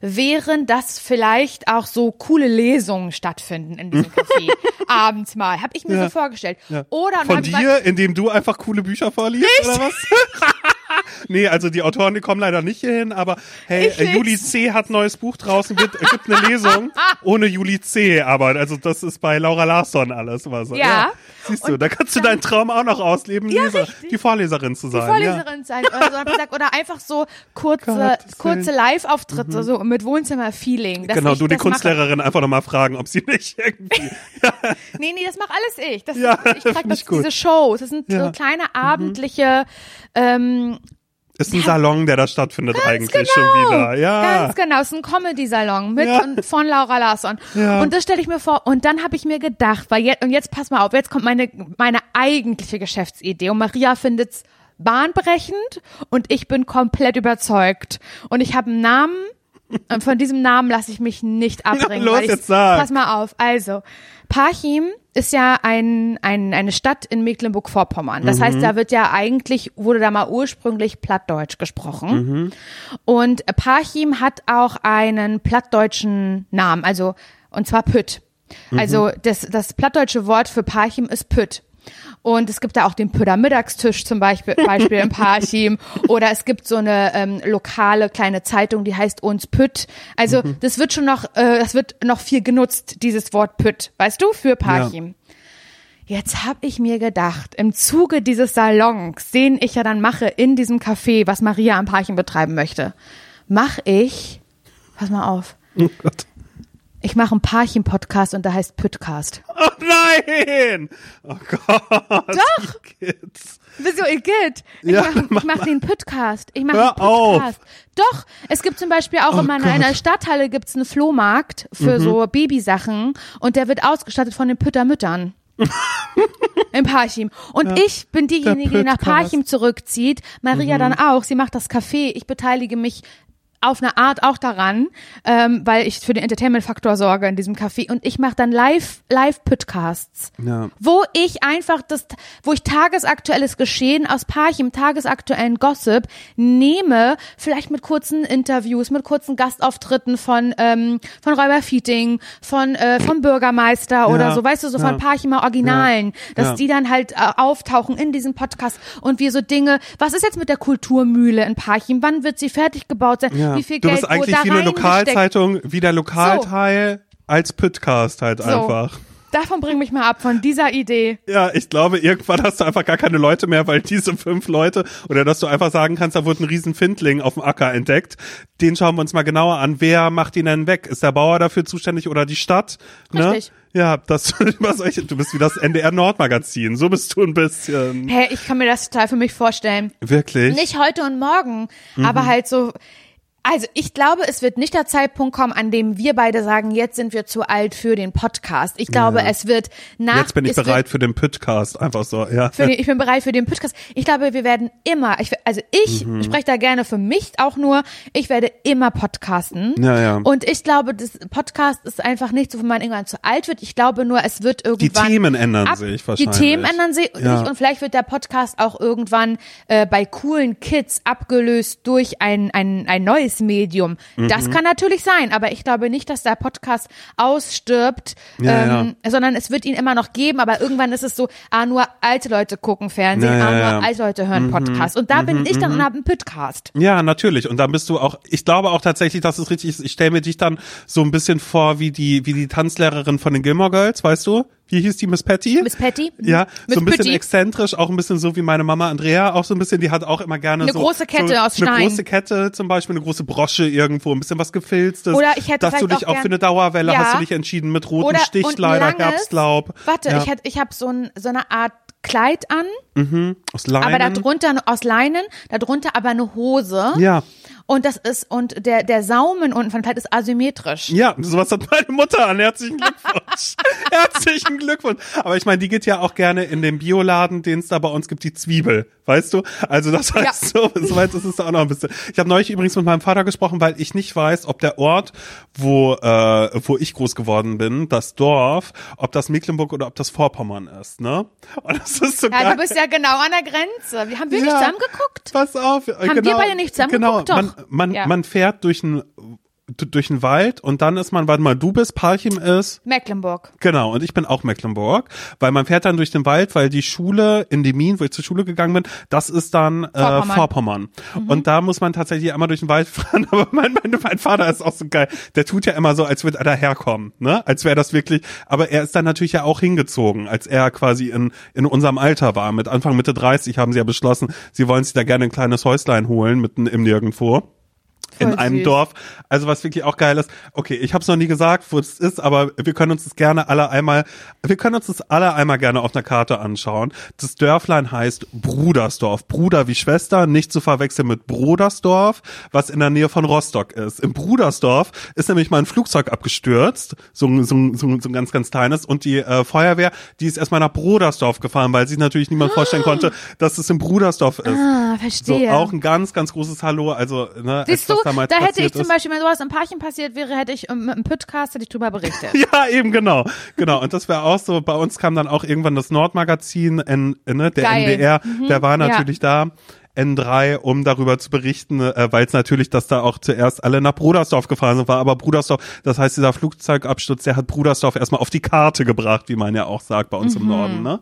wären, dass vielleicht auch so coole Lesungen stattfinden in diesem Café abends mal. Habe ich mir Ja. so vorgestellt. ja. Oder Von dir, indem du einfach coole Bücher vorliest, oder was? nee, also die Autoren, die kommen leider nicht hierhin, aber hey, äh. Juli C. hat ein neues Buch draußen, gibt, gibt eine Lesung ohne Juli C., aber also das ist bei Laura Larsson alles. Was, Ja. Siehst du, da kannst du deinen Traum auch noch ausleben, Leser, richtig. die Vorleserin zu sein. Vorleserin sein oder so. Oder einfach so kurze, kurze. Live-Auftritte, so mit Wohnzimmer-Feeling. Ja. Genau, du die das mache. Kunstlehrerin einfach nochmal fragen, ob sie nicht irgendwie. Nee, nee, das mache alles ich. Das, Ja, ich trage das, diese Shows. Das sind Ja. Mhm. so kleine abendliche, ähm, Ist ein Salon, der da stattfindet eigentlich schon genau, wieder. Ja. ganz genau. Es ist ein Comedy-Salon mit Ja. und von Laura Larsson. Ja. Und das stelle ich mir vor. Und dann habe ich mir gedacht, weil jetzt, und jetzt pass mal auf, jetzt kommt meine, meine eigentliche Geschäftsidee. Und Maria findet's bahnbrechend und ich bin komplett überzeugt. Und ich habe einen Namen. Und von diesem Namen lasse ich mich nicht abbringen. los, ich, jetzt sag. Pass mal auf. Also, Parchim ist ja ein, ein, eine Stadt in Mecklenburg-Vorpommern. Das Mhm. heißt, da wird ja eigentlich, wurde da mal ursprünglich Plattdeutsch gesprochen. Mhm. Und Parchim hat auch einen plattdeutschen Namen, also, und zwar Pütt. Also, das, das plattdeutsche Wort für Parchim ist Pütt. Und es gibt da auch den Pütter Mittagstisch zum Beispiel, Beispiel in Parchim. Oder es gibt so eine ähm, lokale kleine Zeitung, die heißt uns Pütt. Also Mhm. das wird schon noch, äh, das wird noch viel genutzt, dieses Wort Pütt, weißt du, für Parchim. Jetzt habe ich mir gedacht, im Zuge dieses Salons, den ich ja dann mache in diesem Café, was Maria am Parchim betreiben möchte, mache ich, pass mal auf, Oh Gott. Ich mache einen Parchim-Podcast und der heißt Püttcast. Oh nein! Oh Gott. Doch! Kids. Wieso, Igitt? Ich Ja, mache mach ich mach den Podcast. Ich mache einen Podcast. auf. Doch, es gibt zum Beispiel auch Oh in meiner Gott. Mhm. einer Stadthalle gibt's einen Flohmarkt für so Babysachen und der wird ausgestattet von den Püttermüttern. Im Parchim. Und ich bin diejenige, die nach. Mhm. Parchim zurückzieht. Maria dann auch. Sie macht das Café. Ich beteilige mich auf eine Art auch daran, ähm, weil ich für den Entertainment-Faktor sorge in diesem Café. Und ich mache dann live, live Podcasts, Ja. wo ich einfach das, wo ich tagesaktuelles Geschehen aus Parchim, tagesaktuellen Gossip nehme, vielleicht mit kurzen Interviews, mit kurzen Gastauftritten von ähm, von Räuber Fieting, von äh, vom Bürgermeister oder so, weißt du, so ja. von Parchimer Originalen, dass Ja. die dann halt äh, auftauchen in diesem Podcast und wir so Dinge, was ist jetzt mit der Kulturmühle in Parchim? Wann wird sie fertig gebaut sein? Ja. Wie viel du Geld bist eigentlich wie eine? Lokalzeitung, wie der Lokalteil als Podcast halt So. einfach. Davon bring mich mal ab von dieser Idee. Ja, ich glaube, irgendwann hast du einfach gar keine Leute mehr, weil diese fünf Leute, oder dass du einfach sagen kannst, da wurde ein riesen Findling auf dem Acker entdeckt. Den schauen wir uns mal genauer an. Wer macht ihn denn weg? Ist der Bauer dafür zuständig oder die Stadt? Ne? Richtig. Ja, das über solche, du bist wie das NDR Nordmagazin. So bist du ein bisschen. Hey, ich kann mir das total für mich vorstellen. Wirklich? Nicht heute und morgen, Mhm. aber halt so. Also ich glaube, es wird nicht der Zeitpunkt kommen, an dem wir beide sagen, jetzt sind wir zu alt für den Podcast. Ich glaube, Ja. es wird nach. Jetzt bin ich es wird bereit für den Podcast. Einfach so, ja. Den, ich bin bereit für den Podcast. Ich glaube, wir werden immer, ich, also ich Mhm. spreche da gerne für mich auch nur, ich werde immer podcasten. Ja, ja. Und ich glaube, das Podcast ist einfach nicht so, wenn man irgendwann zu alt wird. Ich glaube nur, es wird Die irgendwann. Themen ändern ab, sich Die wahrscheinlich. Themen ändern sich Ja. und vielleicht wird der Podcast auch irgendwann äh, bei coolen Kids abgelöst durch ein, ein, ein neues neues Medium. Das kann natürlich sein, aber ich glaube nicht, dass der Podcast ausstirbt, Ja, ähm, sondern es wird ihn immer noch geben, aber irgendwann ist es so, ah, nur alte Leute gucken Fernsehen, Ja, ja, ah, nur ja. Mhm. alte Leute hören Podcast. Und da bin ich dann und habe einen Podcast. Ja, natürlich. Und dann bist du auch, ich glaube auch tatsächlich, dass es richtig ist. Ich stelle mir dich dann so ein bisschen vor wie die, wie die Tanzlehrerin von den Gilmore Girls, weißt du? Wie hieß die Miss Patty? Miss Patty? Ja, Miss so ein bisschen Patty. exzentrisch, auch ein bisschen so wie meine Mama Andrea, auch so ein bisschen, die hat auch immer gerne Eine so, große Kette so aus Eine Stein. große Kette zum Beispiel, eine große Brosche irgendwo, ein bisschen was gefilztes. Oder ich hätte Dass du dich auch auch für gern- eine Dauerwelle Ja. hast du dich entschieden mit roten Oder Stichleiter, Herbstlaub. Warte, ja. ich hätte, ich habe so, ein, so eine Art Kleid an, aus Leinen. aber darunter aus Leinen, darunter aber eine Hose. ja. Und das ist, und der, der Saumen unten von Kleid ist asymmetrisch. Ja, sowas hat meine Mutter an. Herzlichen Glückwunsch. Herzlichen Glückwunsch. Aber ich meine, die geht ja auch gerne in den Bioladen, den es da bei uns gibt, die Zwiebel. Weißt du? Also das heißt so, so weit ist es da auch noch ein bisschen. Ich habe neulich übrigens mit meinem Vater gesprochen, weil ich nicht weiß, ob der Ort, wo, äh, wo ich groß geworden bin, das Dorf, ob das Mecklenburg oder ob das Vorpommern ist, ne? Und das ist so Ja, geil. du bist ja genau an der Grenze. Wir haben wir nicht Ja. zusammen geguckt? Pass auf. Haben wir beide nicht zusammen Genau, man, man, Ja. man fährt durch einen durch den Wald und dann ist man, warte mal, du bist, Parchim ist, Mecklenburg. Genau, und ich bin auch Mecklenburg, weil man fährt dann durch den Wald, weil die Schule in Demin, wo ich zur Schule gegangen bin, das ist dann äh, Vorpommern. Vorpommern. Und da muss man tatsächlich einmal durch den Wald fahren, aber mein, mein, mein Vater ist auch so geil. Der tut ja immer so, als würde er daherkommen, ne? Als wäre das wirklich, aber er ist dann natürlich ja auch hingezogen, als er quasi in, in unserem Alter war. Mit Anfang Mitte 30 haben sie ja beschlossen, sie wollen sich da gerne ein kleines Häuslein holen, mitten im Nirgendwo in Voll einem süß. Dorf. Also was wirklich auch geil ist. Okay, ich habe es noch nie gesagt, wo es ist, aber wir können uns das gerne alle einmal, wir können uns das alle einmal gerne auf einer Karte anschauen. Das Dörflein heißt Brudersdorf. Bruder wie Schwester, nicht zu verwechseln mit Brodersdorf, was in der Nähe von Rostock ist. Im Brudersdorf ist nämlich mal ein Flugzeug abgestürzt, so, ein- so, so, so ein ganz, ganz kleines. Und die äh, Feuerwehr, die ist erstmal nach Brodersdorf gefahren, weil sich natürlich niemand vorstellen konnte, dass es in Brudersdorf ist. Ah, So, verstehe. auch ein ganz, ganz großes Hallo. Also, ne, Siehst du, das damals da hätte ich zum. Beispiel, wenn sowas im Parchen passiert wäre, hätte ich ähm, mit einem Podcast hätte ich drüber berichtet. Ja, eben genau. Genau. Und das wäre auch so, bei uns kam dann auch irgendwann das Nordmagazin, N, ne, der Geil. NDR, Mhm. der war natürlich da. N3, um darüber zu berichten, äh, weil es natürlich, dass da auch zuerst alle nach Brudersdorf gefahren sind, war aber Brudersdorf, das heißt, dieser Flugzeugabsturz, der hat Brudersdorf erstmal auf die Karte gebracht, wie man ja auch sagt bei uns Mhm. im Norden. Ne?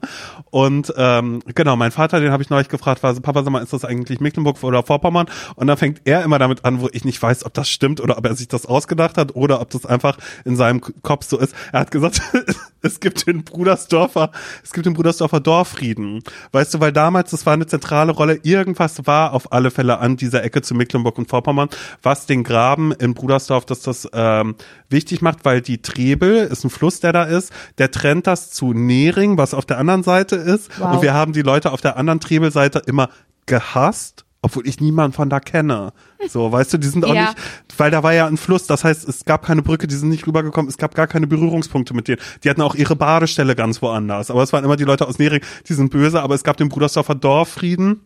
Und ähm, genau, mein Vater, den habe ich neulich gefragt, war so, Papa, sag mal, ist das eigentlich Mecklenburg oder Vorpommern? Und dann fängt er immer damit an, wo ich nicht weiß, ob das stimmt oder ob er sich das ausgedacht hat oder ob das einfach in seinem Kopf so ist. Er hat gesagt, es gibt den Brudersdorfer, es gibt den Brudersdorfer Dorffrieden. Weißt du, weil damals, das war eine zentrale Rolle, irgendwas war auf alle Fälle an dieser Ecke zu Mecklenburg und Vorpommern, was den Graben in Brudersdorf, dass das ähm, wichtig macht, weil die Trebel ist ein Fluss, der da ist, der trennt das zu Nering, was auf der anderen Seite ist. Wow. Und wir haben die Leute auf der anderen Trebelseite immer gehasst, obwohl ich niemanden von da kenne. So, weißt du, die sind auch Ja. nicht, weil da war ja ein Fluss, das heißt, es gab keine Brücke, die sind nicht rübergekommen, es gab gar keine Berührungspunkte mit denen. Die hatten auch ihre Badestelle ganz woanders. Aber es waren immer die Leute aus Nering, die sind böse, aber es gab den Brudersdorfer Dorffrieden.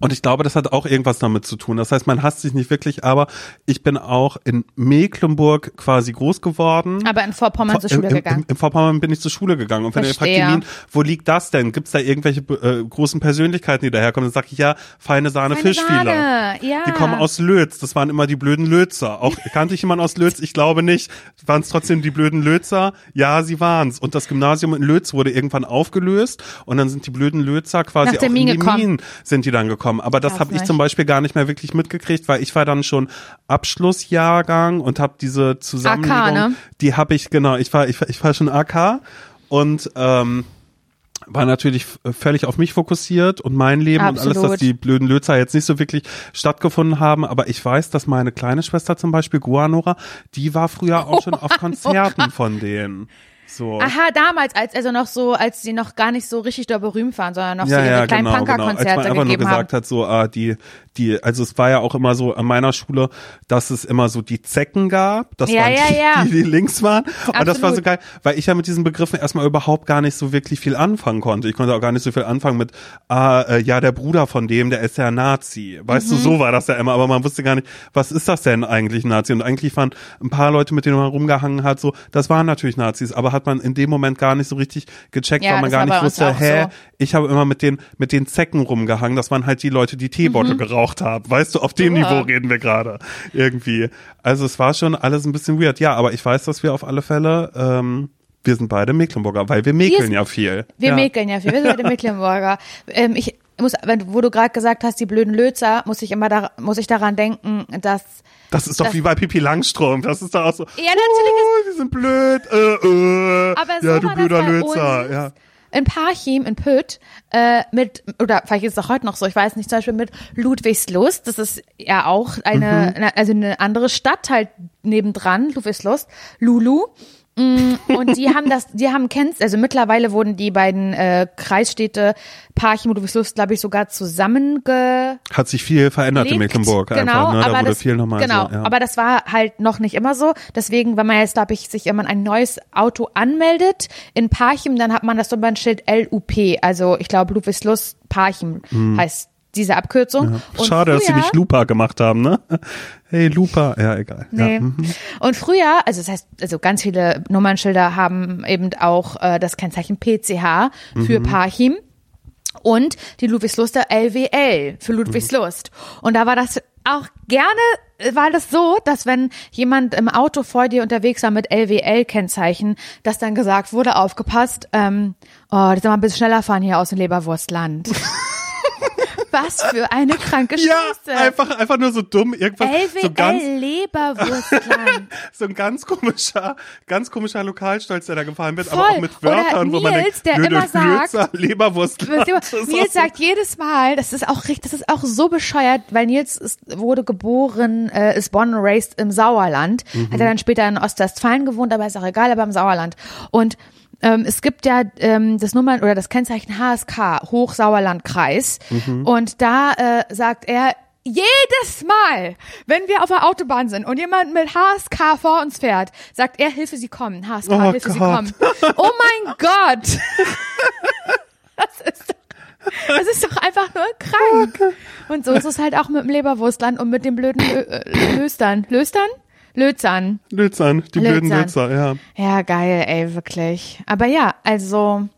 Und ich glaube, das hat auch irgendwas damit zu tun. Das heißt, man hasst sich nicht wirklich, aber ich bin auch in Mecklenburg quasi groß geworden. Aber in Vorpommern zur Schule im, gegangen. Im, Im Vorpommern bin ich zur Schule gegangen. Und wenn ihr fragt, wo liegt das denn? Gibt es da irgendwelche äh, großen Persönlichkeiten, die daherkommen? Dann sage ich ja, feine Sahne Feine ja. Die kommen aus Lötz. Das waren immer die blöden Lötzer. Auch kannte ich jemanden aus Lötz? Ich glaube nicht. Waren es trotzdem die blöden Lötzer? Ja, sie waren's. Und das Gymnasium in Lötz wurde irgendwann aufgelöst und dann sind die blöden Lötzer quasi Nach auch in die gekommen. Minen sind die dann gekommen. Aber das habe ich nicht. zum Beispiel gar nicht mehr wirklich mitgekriegt, weil ich war dann schon Abschlussjahrgang und habe diese Zusammenlegung, AK, ne? die habe ich genau. Ich war ich war, ich war schon AK und ähm, war natürlich f- völlig auf mich fokussiert und mein Leben und alles, Absolut. dass die blöden Lözer jetzt nicht so wirklich stattgefunden haben. Aber ich weiß, dass meine kleine Schwester zum Beispiel, Guanora, die war früher auch schon auf Konzerten von denen. So. Aha, damals, als also noch so, als sie noch gar nicht so richtig da berühmt waren, sondern noch so ja, ihre ja, kleinen genau, genau. Als man Punker-Konzerte einfach nur gegeben gesagt haben. hat, so, ah, die, die, also es war ja auch immer so an meiner Schule, dass es immer so die Zecken gab. Das Ja, waren ja, die, ja. die, die links waren. Und das war so Absolut. geil, weil ich ja mit diesen Begriffen erstmal überhaupt gar nicht so wirklich viel anfangen konnte. Ich konnte auch gar nicht so viel anfangen mit, ah, äh, ja, der Bruder von dem, der ist ja Nazi. Weißt du, Mhm. so war das ja immer, aber man wusste gar nicht, was ist das denn eigentlich Nazi? Und eigentlich waren ein paar Leute, mit denen man rumgehangen hat, so, das waren natürlich Nazis, aber hat man in dem Moment gar nicht so richtig gecheckt, Ja, weil man gar nicht wusste, hä, so. ich habe immer mit den mit den Zecken rumgehangen, das waren halt die Leute, die Teebeutel Mhm. geraucht haben. Weißt du, auf dem Ja. Niveau reden wir gerade irgendwie. Also es war schon alles ein bisschen weird. Ja, aber ich weiß, dass wir auf alle Fälle ähm, wir sind beide Mecklenburger, weil wir mäkeln sind- ja viel. Wir ja. mäkeln ja viel. Wir sind heute Mecklenburger. Ähm, ich muss, wenn, wo du gerade gesagt hast, die blöden Lözer, muss ich immer da, muss ich daran denken, dass Das ist doch Das- wie bei Pipi Langstrumpf. Das ist doch auch so. Ja, natürlich Oh, wir sind blöd. Äh, äh. Aber so ja, du war blöder das bei Lözer. uns Ja. In Parchim, in Pütt, äh, mit, oder vielleicht ist es auch heute noch so, ich weiß nicht, zum Beispiel mit Ludwigslust, das ist ja auch eine, eine also eine andere Stadt halt nebendran, Ludwigslust, Lulu. Mm, Und die haben das, die haben kennst, also mittlerweile wurden die beiden äh, Kreisstädte Parchim und Ludwigslust, glaube ich, sogar zusammenge Hat sich viel verändert in lebt. Mecklenburg genau, einfach. Ne? Da aber wurde das, viel nochmal genau, so, ja. aber das war halt noch nicht immer so. Deswegen, wenn man jetzt, glaube ich, sich, man ein neues Auto anmeldet in Parchim, dann hat man das Nummernschild LUP. Also ich glaube, Ludwigslust Parchim heißt diese Abkürzung. Und Schade, dass sie früher- nicht Lupa gemacht haben, ne? Hey, Lupa. Ja, egal. Nee. Ja. mhm. Und früher, also das heißt, also ganz viele Nummernschilder haben eben auch äh, das Kennzeichen PCH Mhm. für Parchim und die Ludwigsluster LWL für Ludwigslust. Und da war das auch gerne, war das so, dass wenn jemand im Auto vor dir unterwegs war mit LWL-Kennzeichen, dass dann gesagt wurde, aufgepasst, ähm, oh, jetzt mal ein bisschen schneller fahren hier aus dem Leberwurstland. Was für eine kranke Ja, Scheiße. einfach, einfach nur so dumm, irgendwas, so ganz, LWL Leberwurstland. so ein ganz komischer, ganz komischer Lokalstolz, der da gefallen wird, Voll. aber auch mit Oder Wörtern, wo man Nils, denkt, der immer sagt- Flözer, Leberwurst. Wisst ihr, Nils sagt jedes Mal, das ist auch richtig, das ist auch so bescheuert, weil Nils ist, wurde geboren, äh, ist born and raised im Sauerland, Mhm. hat er dann später in Ostwestfalen gewohnt, aber ist auch egal, aber im Sauerland. Und ähm, es gibt ja ähm, das Nummern oder das Kennzeichen HSK, Hochsauerlandkreis. Mhm. Und da äh, sagt er, jedes Mal, wenn wir auf der Autobahn sind und jemand mit HSK vor uns fährt, sagt er, Hilfe, Sie kommen. HSK, Oh Hilfe, Sie Gott. kommen. Oh mein Gott. Das ist doch, das ist doch einfach nur krank. Und so ist es halt auch mit dem Leberwurstland und mit den blöden Lö Löstern. Löstern? Lötzern. Lötzern, die blöden. Lötzer, ja. Ja, geil, ey, wirklich. Aber ja, also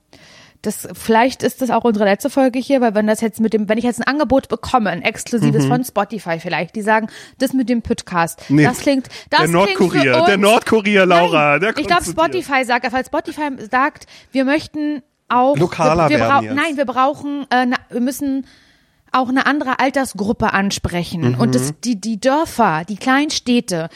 das vielleicht ist das auch unsere letzte Folge hier, weil wenn das jetzt mit dem, wenn ich jetzt ein Angebot bekomme, ein exklusives von Spotify vielleicht, die sagen, das mit dem Podcast, Mhm. Nee, das klingt, das der klingt für Nordkurier, uns, der Nordkurier, Laura, Nein, der ich kommt glaube zu dir. Spotify sagt, falls Spotify sagt, wir möchten auch Lokaler wir, wir werden jetzt. nein, wir brauchen, äh, na, wir müssen auch eine andere Altersgruppe ansprechen und Mhm. das, die die Dörfer, die kleinen Städte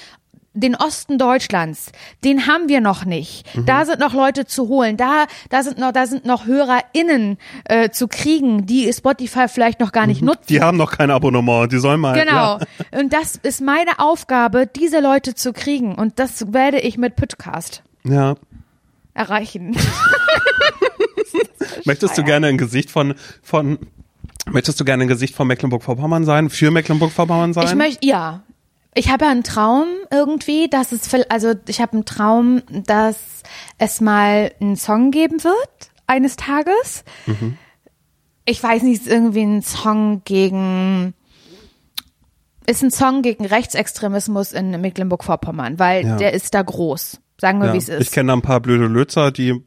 den Osten Deutschlands, den haben wir noch nicht. Mhm. Da sind noch Leute zu holen. Da, da sind noch, da sind noch HörerInnen äh, zu kriegen, die Spotify vielleicht noch gar nicht nutzen. Die haben noch kein Abonnement, die sollen mal. Genau. Ja. Und das ist meine Aufgabe, diese Leute zu kriegen. Und das werde ich mit Podcast ja. erreichen. Möchtest du gerne ein Gesicht von, von, möchtest du gerne ein Gesicht von Mecklenburg-Vorpommern sein? Für Mecklenburg-Vorpommern sein? Ich möchte, ja. Ich habe ja einen Traum irgendwie, dass es, also ich habe einen Traum, dass es mal einen Song geben wird eines Tages. Ich weiß nicht, ist irgendwie ein Song gegen, ist ein Song gegen Rechtsextremismus in Mecklenburg-Vorpommern, weil Ja. der ist da groß. Sagen wir, ja. wie es ist. Ich kenne da ein paar blöde Lötzer, die,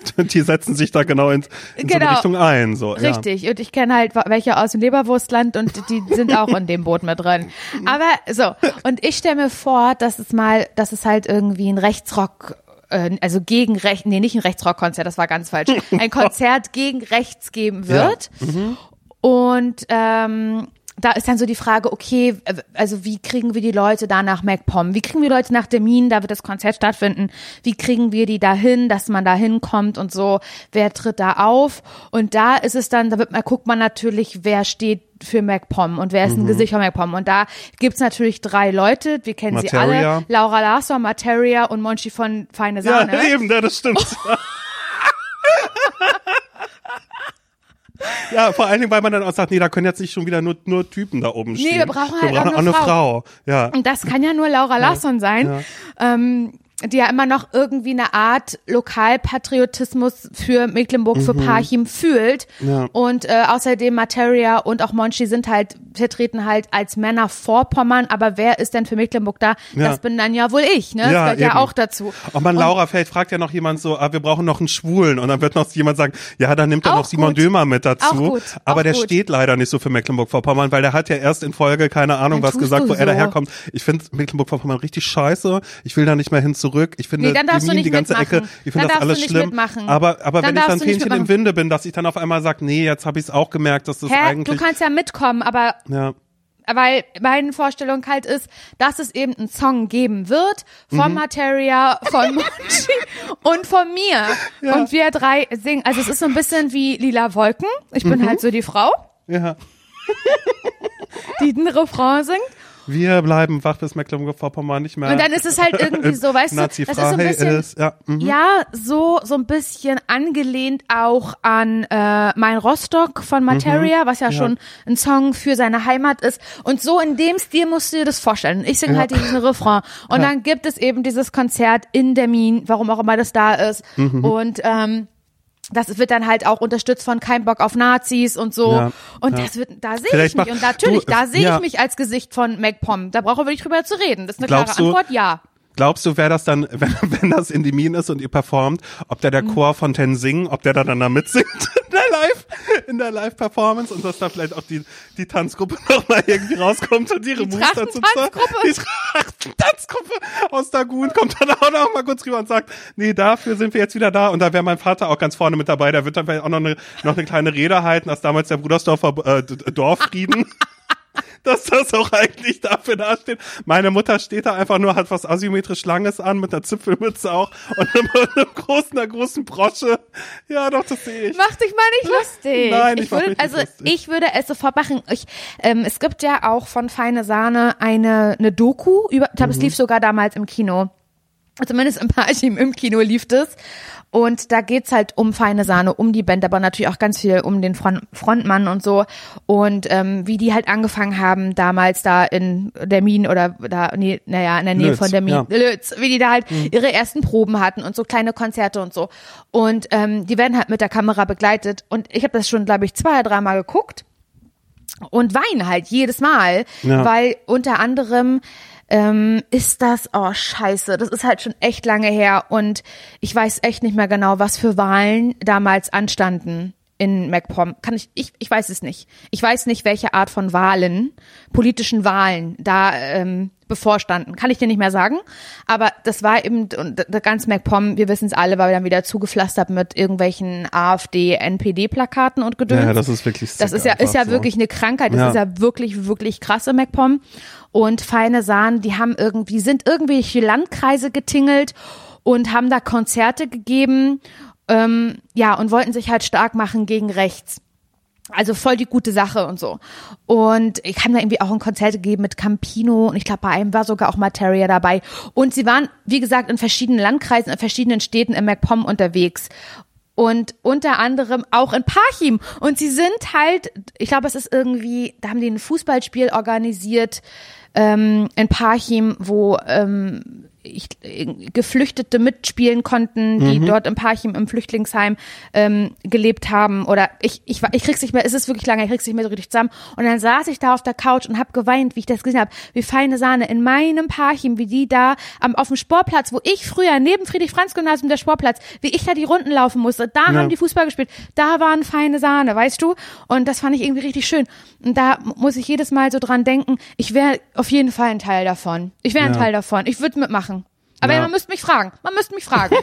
die setzen sich da genau in, in so Genau. eine Richtung ein, so. Ja. Richtig. Und ich kenne halt welche aus dem Leberwurstland und die sind auch in dem Boot mit drin. Aber so. Und ich stelle mir vor, dass es mal, dass es halt irgendwie ein Rechtsrock äh, also gegen Recht, nee, nicht ein Rechtsrockkonzert, das war ganz falsch. Ein Konzert gegen Rechts geben wird. Und ähm, da ist dann so die Frage, okay, äh, also wie kriegen wir die Leute da nach MacPom? Wie kriegen wir die Leute nach Termin? Da wird das Konzert stattfinden. Wie kriegen wir die dahin, dass man da hinkommt und so? Wer tritt da auf? Und da ist es dann, da wird man, guckt man natürlich, wer steht für MacPom und wer ist Mhm. ein Gesicht von MacPom. Und da gibt's natürlich drei Leute, wir kennen sie Materia. alle. Laura Larsson, Materia und Monchi von Feine Ja, Sahne. eben, ja, das stimmt. Ja, vor allen Dingen, weil man dann auch sagt, nee, da können jetzt nicht schon wieder nur, nur Typen da oben stehen. wir brauchen halt wir brauchen auch eine Frau. Ja. Und das kann ja nur Laura Larsson sein. Ähm, die ja immer noch irgendwie eine Art Lokalpatriotismus für Mecklenburg, für Parchim fühlt. Mhm. Ja. Und äh, außerdem Materia und auch Monchi sind halt, vertreten halt als Männer vor Pommern, aber wer ist denn für Mecklenburg da? Ja. Das bin dann ja wohl ich, ne? Das Ja, gehört ja eben. auch dazu. Und man, Laura Feld fragt ja noch jemand so, ah, wir brauchen noch einen Schwulen. Und dann wird noch jemand sagen, ja, dann nimmt er noch Simon gut. Dömer mit dazu. Gut, Aber der gut. steht leider nicht so für Mecklenburg-Vorpommern, weil der hat ja erst in Folge, keine Ahnung, Dann was gesagt, wo er so. daherkommt. Ich finde Mecklenburg-Vorpommern richtig scheiße. Ich will da nicht mehr hin zurück. Ich finde Nee, dann darfst die du nicht die ganze mitmachen. Ecke, ich finde das du alles schlimm. mitmachen. Aber, aber Dann wenn ich dann du Fähnchen im. Winde bin, dass ich dann auf einmal sage, nee, jetzt habe ich es auch gemerkt, dass das Hä? Du eigentlich, kannst ja mitkommen, aber ja. weil meine Vorstellung halt ist, dass es eben einen Song geben wird von Mhm. Materia, von Monchi und von mir. Und wir drei singen. Also es ist so ein bisschen wie Lila Wolken. Ich Mhm. bin halt so die Frau, ja. die den Refrain singt. Wir bleiben wach, bis Mecklenburg-Vorpommern nicht mehr Und dann ist es halt irgendwie so, weißt du, das ist so ein bisschen, ist. Ja, mhm. ja, so, so ein bisschen angelehnt auch an äh, Mein Rostock von Materia, was ja, Mhm. Ja. schon ein Song für seine Heimat ist. Und so in dem Stil musst du dir das vorstellen. Ich singe halt diesen Refrain. Und dann gibt es eben dieses Konzert in der Mine, warum auch immer das da ist. Mhm. Und ähm, das wird dann halt auch unterstützt von Kein Bock auf Nazis und so. Ja, und ja. das wird, da sehe ich mich. Und natürlich, du, da sehe ja. ich mich als Gesicht von MacPom. Da brauchen wir nicht drüber zu reden. Das ist eine Glaubst klare du- Antwort, ja. Glaubst du, wer das dann, wenn, wenn das in die Mine ist und ihr performt, ob der der Mhm. Chor von Tenzing, ob der da dann da mitsingt in der Live, in der Live-Performance und dass da vielleicht auch die, die Tanzgruppe nochmal irgendwie rauskommt und ihre Die Moves dazu zeigt. Die Trachtentanzgruppe aus Dagun kommt dann auch noch mal kurz rüber und sagt, nee, dafür sind wir jetzt wieder da und da wäre mein Vater auch ganz vorne mit dabei, der wird dann vielleicht auch noch eine, noch eine kleine Rede halten, als damals der Brudersdorfer äh, Dorffrieden. Dass das auch eigentlich dafür dasteht. Meine Mutter steht da einfach nur, hat was asymmetrisch Langes an, mit einer Zipfelmütze auch und einem, einem großen, einer großen Brosche. Ja, doch, das sehe ich. Mach dich mal nicht lustig. Nein, ich mach würde, also lustig. ich würde es sofort machen. Ich, ähm, es gibt ja auch von Feine Sahne eine, eine Doku über, ich glaube, es Mhm. lief sogar damals im Kino. Zumindest im Parchim im Kino lief es. Und da geht's halt um feine Sahne, um die Band, aber natürlich auch ganz viel um den Front, Frontmann und so. Und ähm, wie die halt angefangen haben, damals da in der Mine oder da, nee, naja, in der Nähe Lötz, von der Mine, ja. Lötz, wie die da halt ihre ersten Proben hatten und so kleine Konzerte und so. Und ähm, die werden halt mit der Kamera begleitet. Und ich habe das schon, glaube ich, zwei oder dreimal geguckt und weine halt jedes Mal, Ja. weil unter anderem ähm, ist das, oh scheiße, das ist halt schon echt lange her und ich weiß echt nicht mehr genau, was für Wahlen damals anstanden in MacPom. Kann ich, ich, ich weiß es nicht. Ich weiß nicht, welche Art von Wahlen, politischen Wahlen da ähm, bevorstanden. Kann ich dir nicht mehr sagen. Aber das war eben, und ganz MacPom, wir wissen es alle, war dann wieder zugepflastert mit irgendwelchen AfD, NPD-Plakaten und Gedöns. Ja, das ist wirklich Das ist ja, ist ja so. wirklich eine Krankheit. Das Ja. ist ja wirklich, wirklich krass im MacPom. Und feine Sahnen, die haben irgendwie, sind irgendwelche Landkreise getingelt und haben da Konzerte gegeben, ähm, ja, und wollten sich halt stark machen gegen rechts. Also voll die gute Sache und so. Und ich habe da irgendwie auch ein Konzert gegeben mit Campino und ich glaube, bei einem war sogar auch Materia dabei. Und sie waren, wie gesagt, in verschiedenen Landkreisen, in verschiedenen Städten im MacPom unterwegs. Und unter anderem auch in Parchim. Und sie sind halt, ich glaube, es ist irgendwie, da haben die ein Fußballspiel organisiert ähm, in Parchim, wo ähm, ich, Geflüchtete mitspielen konnten, die dort im Parchim im Flüchtlingsheim ähm, gelebt haben. Oder ich, ich, ich krieg's nicht mehr, es ist wirklich lange, ich krieg's nicht mehr so richtig zusammen. Und dann saß ich da auf der Couch und hab geweint, wie ich das gesehen habe, wie feine Sahne in meinem Parchim, wie die da am, auf dem Sportplatz, wo ich früher neben Friedrich-Franz-Gymnasium der Sportplatz, wie ich da die Runden laufen musste, da Ja. haben die Fußball gespielt, da waren feine Sahne, weißt du? Und das fand ich irgendwie richtig schön. Und da muss ich jedes Mal so dran denken, ich wäre auf jeden Fall ein Teil davon. Ich wäre ein Ja. Teil davon. Ich würde mitmachen. Aber Ja. man müsste mich fragen. Man müsste mich fragen.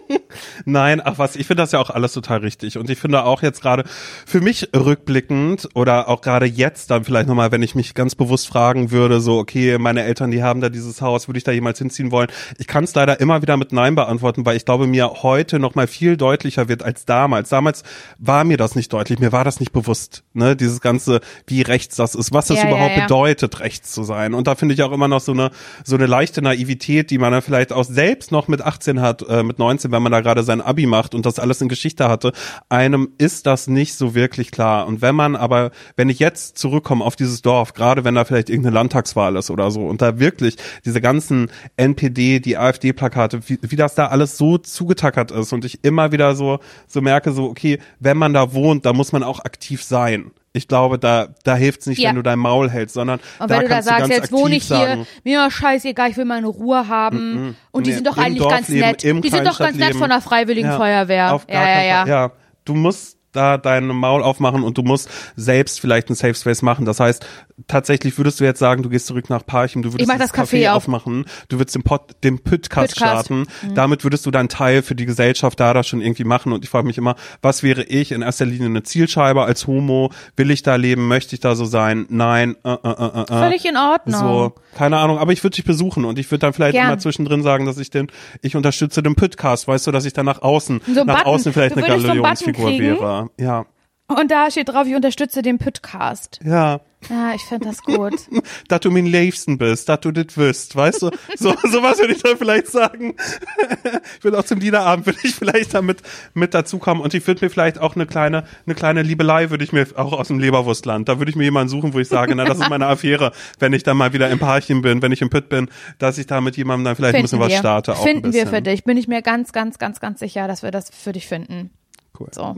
Nein, ach was, ich finde das ja auch alles total richtig. Und ich finde auch jetzt gerade für mich rückblickend oder auch gerade jetzt dann vielleicht nochmal, wenn ich mich ganz bewusst fragen würde, so, okay, meine Eltern, die haben da dieses Haus, würde ich da jemals hinziehen wollen? Ich kann es leider immer wieder mit Nein beantworten, weil ich glaube, mir heute nochmal viel deutlicher wird als damals. Damals war mir das nicht deutlich, mir war das nicht bewusst, ne, dieses ganze, wie rechts das ist, was das Ja, ja, überhaupt ja. bedeutet, rechts zu sein. Und da finde ich auch immer noch so eine, so eine leichte Naivität, die man dann vielleicht vielleicht auch selbst noch mit 18 hat, äh, mit 19, wenn man da gerade sein Abi macht und das alles in Geschichte hatte, einem ist das nicht so wirklich klar. Und wenn man aber, wenn ich jetzt zurückkomme auf dieses Dorf, gerade wenn da vielleicht irgendeine Landtagswahl ist oder so und da wirklich diese ganzen NPD, die AfD-Plakate, wie, wie das da alles so zugetackert ist und ich immer wieder so, so merke, so, okay, wenn man da wohnt, da muss man auch aktiv sein. Ich glaube, da, da hilft's nicht, Ja. wenn du dein Maul hältst, sondern Und da wenn du da sagst, ganz jetzt wohne ich hier, mir scheißegal, ich will meine Ruhe haben. Und die Nee, sind doch eigentlich Dorf ganz leben, nett. Die sind doch ganz nett von der Freiwilligen Ja, Feuerwehr. Auf gar ja, ja, ja. Ja, du musst da dein Maul aufmachen und du musst selbst vielleicht einen Safe Space machen. Das heißt, tatsächlich würdest du jetzt sagen, du gehst zurück nach Parchim, du würdest Ich mach das dieses Café auf. aufmachen, du würdest den, Pod, den Podcast, Podcast. Mhm. starten. Damit würdest du deinen Teil für die Gesellschaft da, da schon irgendwie machen. Und ich frage mich immer, was wäre ich in erster Linie eine Zielscheibe als Homo? Will ich da leben? Möchte ich da so sein? Nein. Äh, äh, äh, äh. Völlig in Ordnung. So, keine Ahnung, aber ich würde dich besuchen und ich würde dann vielleicht Gern. immer zwischendrin sagen, dass ich den, ich unterstütze den Podcast, weißt du, dass ich dann nach außen, So nach Button. außen vielleicht Du eine würdest so wäre. Ja, Und da steht drauf, ich unterstütze den Podcast. ja. Ja, ich finde das gut. Dass du mein Liebsten bist, dass du das wirst, weißt du? So, sowas würde ich dann vielleicht sagen. ich würde auch zum Liederabend, würde ich vielleicht damit mit dazukommen und ich würde mir vielleicht auch eine kleine, eine kleine Liebelei würde ich mir auch aus dem Leberwurstland, da würde ich mir jemanden suchen, wo ich sage, na, das ist meine Affäre, wenn ich dann mal wieder im Parchim bin, wenn ich im Pütt bin, dass ich da mit jemandem dann vielleicht ein bisschen Finden was wir. starte. Finden wir für dich. Bin ich mir ganz, ganz, ganz, ganz sicher, dass wir das für dich finden. Cool. So,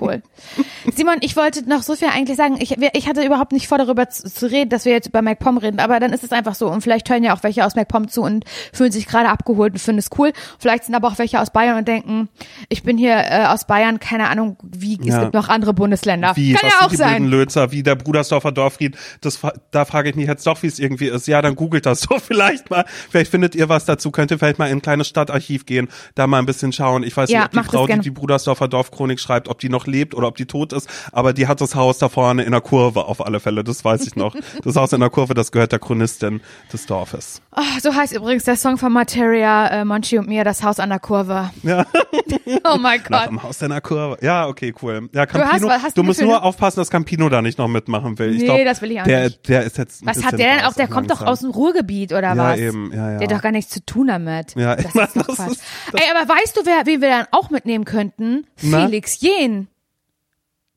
cool. Simon, ich wollte noch so viel eigentlich sagen. Ich, ich hatte überhaupt nicht vor, darüber zu, zu reden, dass wir jetzt über MacPom reden, aber dann ist es einfach so. Und vielleicht hören ja auch welche aus MacPom zu und fühlen sich gerade abgeholt und finden es cool. Vielleicht sind aber auch welche aus Bayern und denken, ich bin hier äh, aus Bayern, keine Ahnung, wie, es Ja. gibt noch andere Bundesländer. Wie, Kann was ja auch die sein. Lözer, wie der Brudersdorfer Dorfried, das, da frage ich mich jetzt doch, wie es irgendwie ist. Ja, dann googelt das so vielleicht mal. Vielleicht findet ihr was dazu, könnt ihr vielleicht mal in ein kleines Stadtarchiv gehen, da mal ein bisschen schauen. Ich weiß Ja, nicht, ob die Frau, die die Brudersdorfer Dorfchronik schreibt, ob die noch lebt oder ob die tot ist, aber die hat das Haus da vorne in der Kurve auf alle Fälle, das weiß ich noch. Das Haus in der Kurve, das gehört der Chronistin des Dorfes. Oh, so heißt übrigens der Song von Materia, äh, Monchi und mir, das Haus an der Kurve. Ja. Oh mein Nach Gott. dem Haus in der Kurve. Ja, okay, cool. Ja, Campino, hast- hast du musst nur aufpassen, dass Campino da nicht noch mitmachen will. Ich Nee, glaub, das will ich auch der, nicht. Der ist jetzt Was hat der denn auch? Der kommt doch aus dem Ruhrgebiet oder Ja, was? eben, ja, ja. Der hat doch gar nichts zu tun damit. Ja, das ist doch das ist- Ey, aber weißt du, wer, wen wir dann auch mitnehmen könnten? Na? Felix Jen.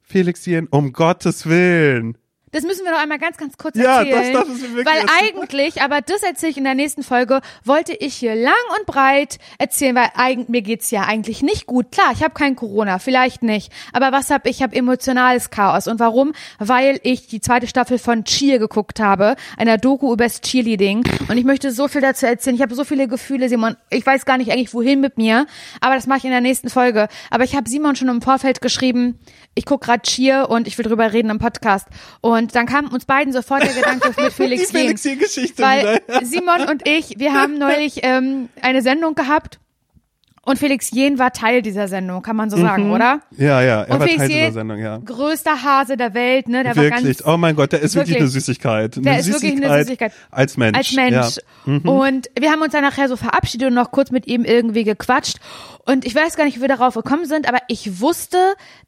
Felix Jen, um Gottes Willen. Das müssen wir noch einmal ganz, ganz kurz Ja, erzählen. das darfst du wirklich Weil eigentlich, aber das erzähle ich in der nächsten Folge, wollte ich hier lang und breit erzählen, weil eigen, mir geht's ja eigentlich nicht gut. Klar, ich habe kein Corona, vielleicht nicht. Aber was hab ich? Ich habe emotionales Chaos. Und warum? Weil ich die zweite Staffel von Cheer geguckt habe, einer Doku übers Cheerleading. Und ich möchte so viel dazu erzählen. Ich habe so viele Gefühle, Simon. Ich weiß gar nicht eigentlich, wohin mit mir. Aber das mache ich in der nächsten Folge. Aber ich habe Simon schon im Vorfeld geschrieben, ich guck gerade Cheer und ich will drüber reden im Podcast. Und dann kam uns beiden sofort der Gedanke mit Felix Die Felix Jen. Jen-Geschichte Weil wieder. Simon und ich, wir haben neulich ähm, eine Sendung gehabt und Felix Jen war Teil dieser Sendung, kann man so sagen, oder? Ja, ja, er Und war Felix Teil dieser Sendung, ja. größter Hase der Welt, ne? Der war Wirklich. ganz Oh mein Gott, der ist wirklich, wirklich. eine Süßigkeit. Eine Der ist wirklich eine Süßigkeit. Als Mensch. als Mensch. Ja. Mhm. Und wir haben uns dann nachher so verabschiedet und noch kurz mit ihm irgendwie gequatscht. Und ich weiß gar nicht, wie wir darauf gekommen sind, aber ich wusste,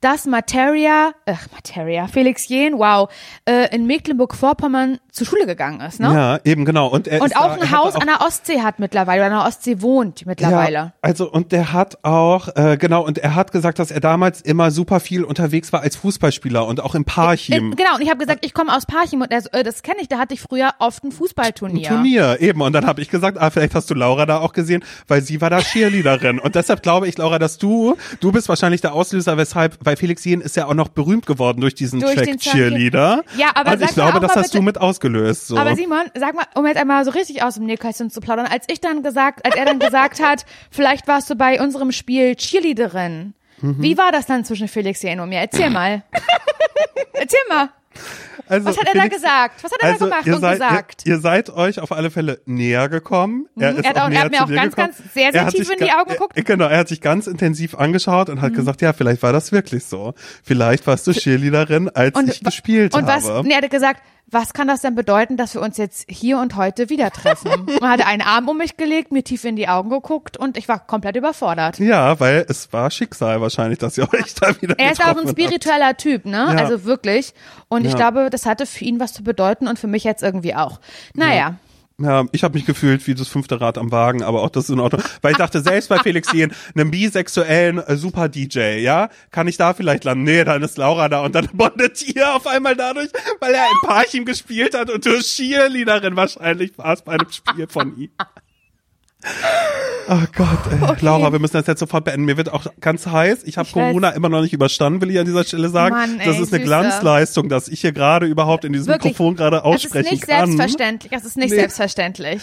dass Materia, ach, Materia, Felix Jen, wow, äh, in Mecklenburg-Vorpommern zur Schule gegangen ist, ne? Ja, eben genau. Und, er Und ist auch da, ein Haus auch an der Ostsee hat mittlerweile, oder an der Ostsee wohnt mittlerweile. Ja, also und der hat auch äh, genau und er hat gesagt, dass er damals immer super viel unterwegs war als Fußballspieler und auch im Parchim. Äh, genau, und ich habe gesagt, ich komme aus Parchim und er so, äh, das kenne ich, da hatte ich früher oft ein Fußballturnier. Turnier, eben. Und dann habe ich gesagt, ah, vielleicht hast du Laura da auch gesehen, weil sie war da Cheerleaderin. Und deshalb glaube ich, Laura, dass du, du bist wahrscheinlich der Auslöser, weshalb, weil Felix Jen ist ja auch noch berühmt geworden durch diesen Durch Track Cheerleader. Ja, aber Und ich glaube, das hast bitte- du mit ausgelöst. So. Aber Simon, sag mal, um jetzt einmal so richtig aus dem Nähkästchen zu plaudern, als ich dann gesagt, als er dann gesagt hat, vielleicht warst du bei unserem Spiel Cheerleaderin. Mhm. Wie war das dann zwischen Felix Jen und mir? Erzähl mal. Erzähl mal. Also, Was hat er da gesagt? Was hat er also, da gemacht ihr und seid, gesagt? Ihr, ihr seid euch auf alle Fälle näher gekommen. Er, ist Er hat auch auch- er näher hat mir auch ganz, gekommen. ganz sehr, sehr hat tief in die Augen geguckt. Mhm. Er, genau, er hat sich ganz intensiv angeschaut und hat gesagt, ja, vielleicht war das wirklich so. Vielleicht warst du Cheerleaderin, als Und, ich gespielt und was, habe. nee, er hat gesagt, was kann das denn bedeuten, dass wir uns jetzt hier und heute wieder treffen? Man hatte einen Arm um mich gelegt, mir tief in die Augen geguckt und ich war komplett überfordert. Ja, weil es war Schicksal wahrscheinlich, dass ihr euch da wieder Er ist auch ein getroffen habt. spiritueller Typ, ne? Ja. Also wirklich. Und ich Ja. glaube, das hatte für ihn was zu bedeuten und für mich jetzt irgendwie auch. Naja. Ja, ich habe mich gefühlt wie das fünfte Rad am Wagen, aber auch das ist in Ordnung. Weil ich dachte, selbst bei Felix Jen, einem bisexuellen äh, Super-DJ, ja, kann ich da vielleicht landen? Nee, dann ist Laura da und dann bondet ihr auf einmal dadurch, weil er in Parchim gespielt hat und du Cheerleaderin wahrscheinlich warst bei einem Spiel von ihm. Oh Gott, ey. Okay. Laura, wir müssen das jetzt sofort beenden. Mir wird auch ganz heiß. Ich habe Corona immer noch nicht überstanden, will ich an dieser Stelle sagen. Mann, ey, das ist eine Süße. Glanzleistung, dass ich hier gerade überhaupt in diesem Wirklich. Mikrofon gerade Es ist aussprechen nicht kann. selbstverständlich. Es ist nicht Nee. selbstverständlich.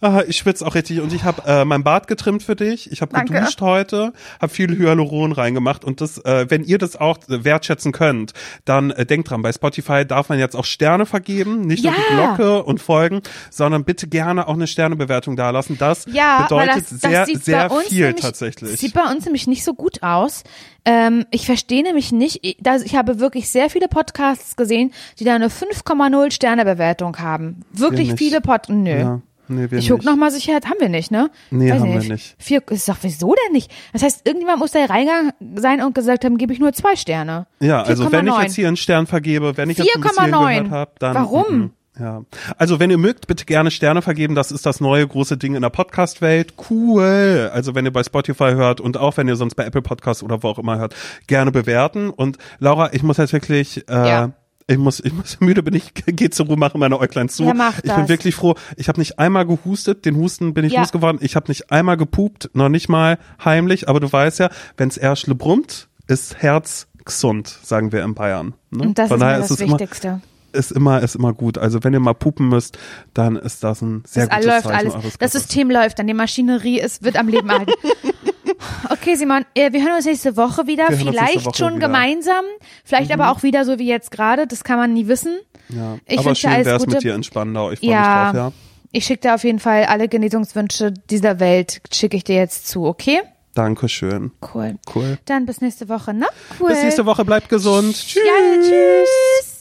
Ah, ich schwitze auch richtig und ich habe äh, mein Bart getrimmt für dich. Ich habe geduscht heute, habe viel Hyaluron reingemacht und das, äh, wenn ihr das auch äh, wertschätzen könnt, dann äh, denkt dran, bei Spotify darf man jetzt auch Sterne vergeben, nicht nur die Ja. Glocke und folgen, sondern bitte gerne auch eine Sternebewertung dalassen. Das Ja, bedeutet das, das sehr, sieht sehr viel nämlich, tatsächlich. Sieht bei uns nämlich nicht so gut aus. Ähm, ich verstehe nämlich nicht, ich- da- ich habe wirklich sehr viele Podcasts gesehen, die da eine 5,0 Sternebewertung haben. Wirklich viele Pod. Nö. ja, nee, wir Ich guck nicht. noch mal sicher, haben wir nicht, ne? Nee, Weiß haben wir nicht. Vier, ist doch, wieso denn nicht? Das heißt, irgendjemand muss da reingegangen sein und gesagt haben, gebe ich nur zwei Sterne. Ja, also wenn ich 4,9. jetzt hier einen Stern vergebe, wenn ich jetzt ein bisschen 4,9. gehört habe, dann Warum? mhm, ja. Also wenn ihr mögt, bitte gerne Sterne vergeben. Das ist das neue große Ding in der Podcast-Welt. Cool. Also wenn ihr bei Spotify hört und auch wenn ihr sonst bei Apple Podcasts oder wo auch immer hört, gerne bewerten. Und Laura, ich muss jetzt wirklich. Äh, Ja. Ich muss, ich muss müde bin ich, geh zur Ruhe, mache meine Äuglein zu. Ja, mach ich bin das. wirklich froh. Ich habe nicht einmal gehustet, den Husten bin ich Ja. losgeworden. Ich habe nicht einmal gepupt, noch nicht mal heimlich. Aber du weißt ja, wenn's Erschle brummt, ist Herz gesund, sagen wir in Bayern. Ne? Und das Von ist daher das immer, Wichtigste. ist immer, ist immer gut. Also wenn ihr mal pupen müsst, dann ist das ein sehr Das gutes läuft Zeichen alles. Das. System läuft, dann die Maschinerie ist, wird am Leben erhalten. Okay, Simon, äh, wir hören uns nächste Woche wieder. Wir Vielleicht Woche schon wieder. Mhm. gemeinsam, vielleicht aber auch wieder so wie jetzt gerade. Das kann man nie wissen. ja. ich Aber wünsche schön alles wär's Gute. mit dir in Spandau. Ich freue Ja. mich drauf, ja. Ich schicke dir auf jeden Fall alle Genesungswünsche dieser Welt, schicke ich dir jetzt zu, okay? Dankeschön. Cool. Cool. Dann bis nächste Woche, ne? Cool. Bis nächste Woche, bleibt gesund. Tschüss. Ja, tschüss.